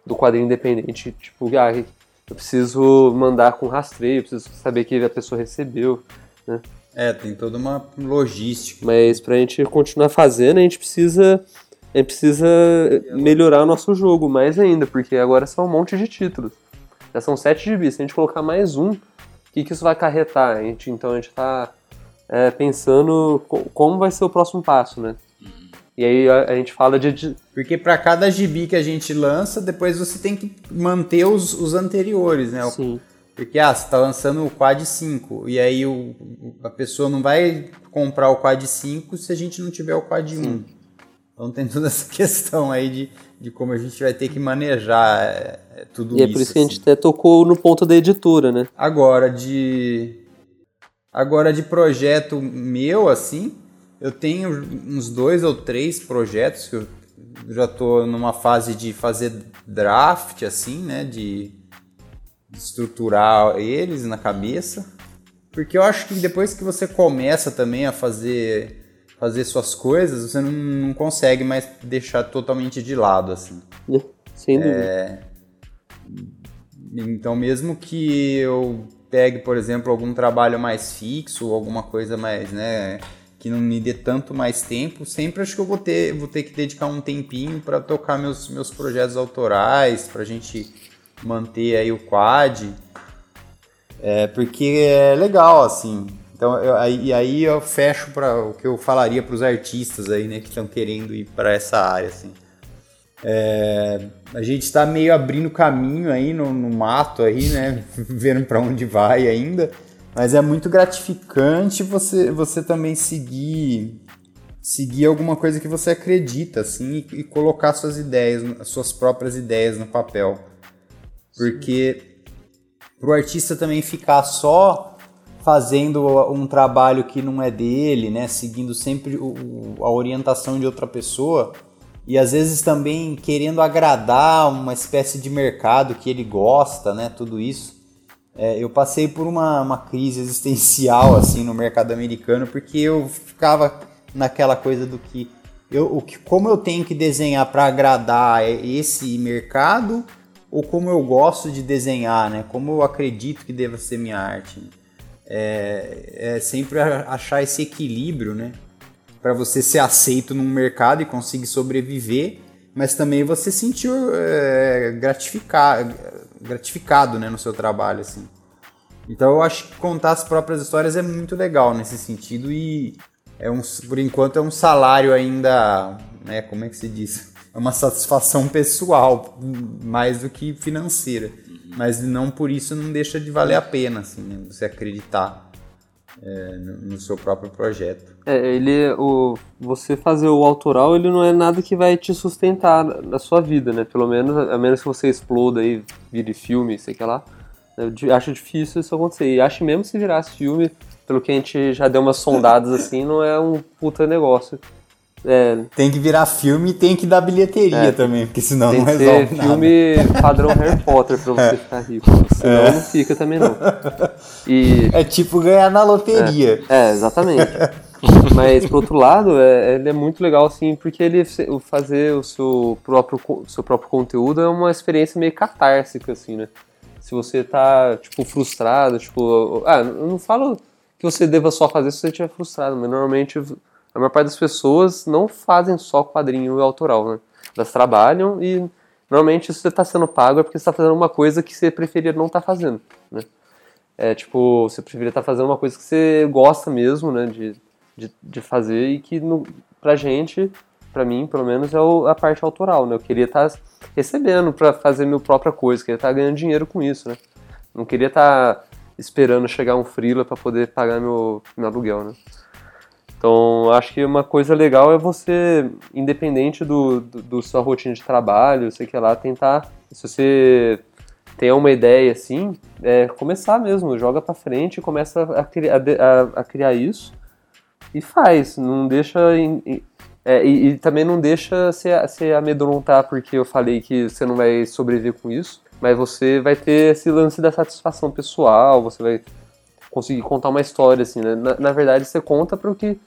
do quadrinho independente. Tipo, ah, eu preciso mandar com rastreio, preciso saber que a pessoa recebeu, né. É, tem toda uma logística. Mas pra gente continuar fazendo, a gente precisa, a gente precisa melhorar o nosso jogo mais ainda, porque agora são um monte de títulos. Já são sete gibis. Se a gente colocar mais um, o que, que isso vai acarretar? A gente, então a gente tá é, pensando como vai ser o próximo passo, né? E aí a, a gente fala de. Porque para cada gibi que a gente lança, depois você tem que manter os, os anteriores, né? Sim. Porque, ah, você tá lançando o Quad 5, e aí o, a pessoa não vai comprar o Quad 5 se a gente não tiver o Quad Sim. 1. Então tem toda essa <laughs> questão aí de, de como a gente vai ter que manejar é, é tudo isso. E é por isso assim. que a gente até tocou no ponto da editora, né? Agora, de Agora, de projeto meu, assim, eu tenho uns dois ou três projetos que eu, já tô numa fase de fazer draft, assim, né? De, de estruturar eles na cabeça. Porque eu acho que depois que você começa também a fazer fazer suas coisas, você não, não consegue mais deixar totalmente de lado, assim. Sem dúvida. É... Então, mesmo que eu pegue, por exemplo, algum trabalho mais fixo, alguma coisa mais, né, que não me dê tanto mais tempo, sempre acho que eu vou ter, vou ter que dedicar um tempinho para tocar meus, meus projetos autorais, para a gente manter aí o quad, é, porque é legal, assim. Então, eu, aí, aí eu fecho para o que eu falaria para os artistas aí, né, que estão querendo ir para essa área, assim. É, a gente está meio abrindo caminho aí no, no mato aí, né, <laughs> vendo para onde vai ainda. Mas é muito gratificante você, você também seguir seguir alguma coisa que você acredita, assim, e, e colocar suas ideias, suas próprias ideias no papel. Porque para o artista também ficar só fazendo um trabalho que não é dele, né, seguindo sempre o, a orientação de outra pessoa, e às vezes também querendo agradar uma espécie de mercado que ele gosta, né, tudo isso é, eu passei por uma, uma crise existencial assim no mercado americano porque eu ficava naquela coisa do que eu, o que, como eu tenho que desenhar para agradar esse mercado ou como eu gosto de desenhar, né? Como eu acredito que deva ser minha arte. Né? É, é sempre achar esse equilíbrio, né? Para você ser aceito num mercado e conseguir sobreviver, mas também você sentir é, gratificar, gratificado né, no seu trabalho, assim. Então eu acho que contar as próprias histórias é muito legal nesse sentido e é um, por enquanto é um salário ainda, né, como é que se diz? É uma satisfação pessoal mais do que financeira, mas não por isso não deixa de valer a pena, assim, né, você acreditar é, no, seu próprio projeto. É, ele, o, você fazer o autoral, ele não é nada que vai te sustentar na sua vida, né? Pelo menos, a menos que você exploda e vire filme, sei que lá. Eu acho difícil isso acontecer. E acho mesmo se virasse filme, pelo que a gente já deu umas sondadas assim, não é um puta negócio. É, tem que virar filme e tem que dar bilheteria é, também, porque senão não resolve ser filme padrão <laughs> Harry Potter pra você é. ficar rico. Senão é. não fica também não. E, é tipo ganhar na loteria. É, é exatamente. Mas, por outro lado, é, ele é muito legal, assim, porque ele fazer o seu próprio, seu próprio conteúdo é uma experiência meio catársica, assim, né? Se você tá, tipo, frustrado, tipo... Ah, eu não falo que você deva só fazer se você estiver frustrado, mas normalmente a maior parte das pessoas não fazem só quadrinho autoral, né? Elas trabalham e normalmente se você está sendo pago é porque você está fazendo uma coisa que você preferia não estar tá fazendo, né? É tipo, você preferia estar tá fazendo uma coisa que você gosta mesmo, né? De, de, de fazer e que no, pra gente, pra mim, pelo menos, é o, a parte autoral, né? Eu queria estar tá recebendo para fazer minha própria coisa, queria estar tá ganhando dinheiro com isso, né? Não queria estar tá esperando chegar um freela para poder pagar meu, meu aluguel, né? Então, acho que uma coisa legal é você, independente do, do, do sua rotina de trabalho, sei que lá, tentar, se você tem uma ideia assim, é, começar mesmo, joga para frente, começa a, criar, a, a, criar isso e faz, não deixa é, e, e, também não deixa se, se amedrontar porque eu falei que você não vai sobreviver com isso, mas você vai ter esse lance da satisfação pessoal, você vai conseguir contar uma história, assim, né? Na, na verdade, você conta para que,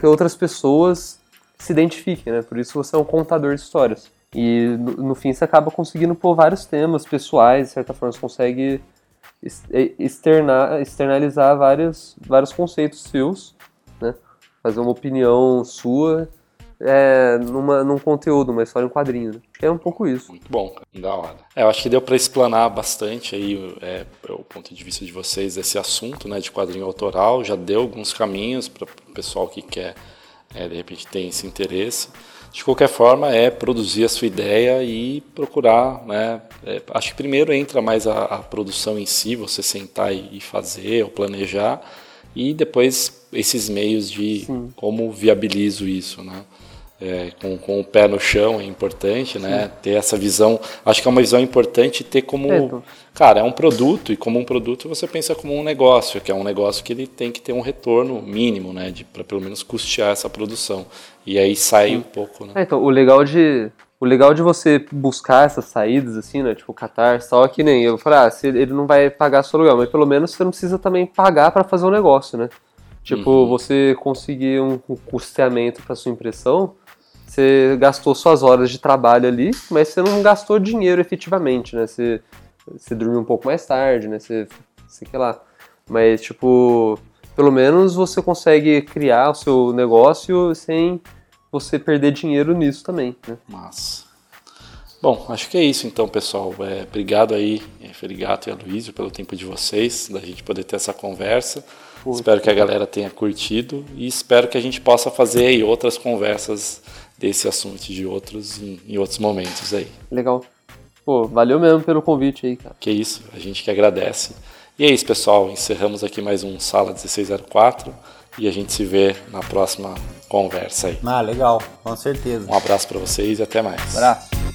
que outras pessoas se identifiquem, né? Por isso você é um contador de histórias. E no, no fim você acaba conseguindo pôr vários temas pessoais, de certa forma você consegue externar, externalizar vários, vários conceitos seus, né? Fazer uma opinião sua é, numa, num conteúdo, uma história em quadrinho. Né? Acho que é um pouco isso. Muito bom, da hora. É, eu acho que deu para explanar bastante aí é, o ponto de vista de vocês esse assunto né, de quadrinho autoral. Já deu alguns caminhos para o pessoal que quer, é, de repente, ter esse interesse. De qualquer forma, é produzir a sua ideia e procurar. Né, é, acho que primeiro entra mais a, a produção em si, você sentar e fazer ou planejar, e depois esses meios de Sim. como viabilizo isso. Né? É, com, com o pé no chão é importante, né? Ter essa visão, acho que é uma visão importante ter como, cara, é um produto e como um produto você pensa como um negócio, que é um negócio que ele tem que ter um retorno mínimo, né? Para pelo menos custear essa produção. E aí sai um pouco, né? É, então, o legal de. O legal de você buscar essas saídas, assim, né? Tipo, Qatar, tal, que nem eu falei, ah, se ele não vai pagar seu aluguel, mas pelo menos você não precisa também pagar para fazer um negócio, né? Tipo, você conseguir um, um custeamento para sua impressão, você gastou suas horas de trabalho ali, mas você não gastou dinheiro efetivamente, né? Você, você dormiu um pouco mais tarde, né? Você, sei que lá. Mas, tipo, pelo menos você consegue criar o seu negócio sem você perder dinheiro nisso também, né? Mas. Bom, acho que é isso então, pessoal. É, obrigado aí, é, Ferigato e Aloysio, pelo tempo de vocês, da gente poder ter essa conversa. espero que a galera tenha curtido e espero que a gente possa fazer aí outras conversas desse assunto e de outros em, em outros momentos aí. Legal. Pô, valeu mesmo pelo convite aí, cara. Que isso, a gente que agradece. E é isso, pessoal. Encerramos aqui mais um Sala 1604 e a gente se vê na próxima conversa aí. Ah, legal, com certeza. Um abraço para vocês e até mais. Abraço.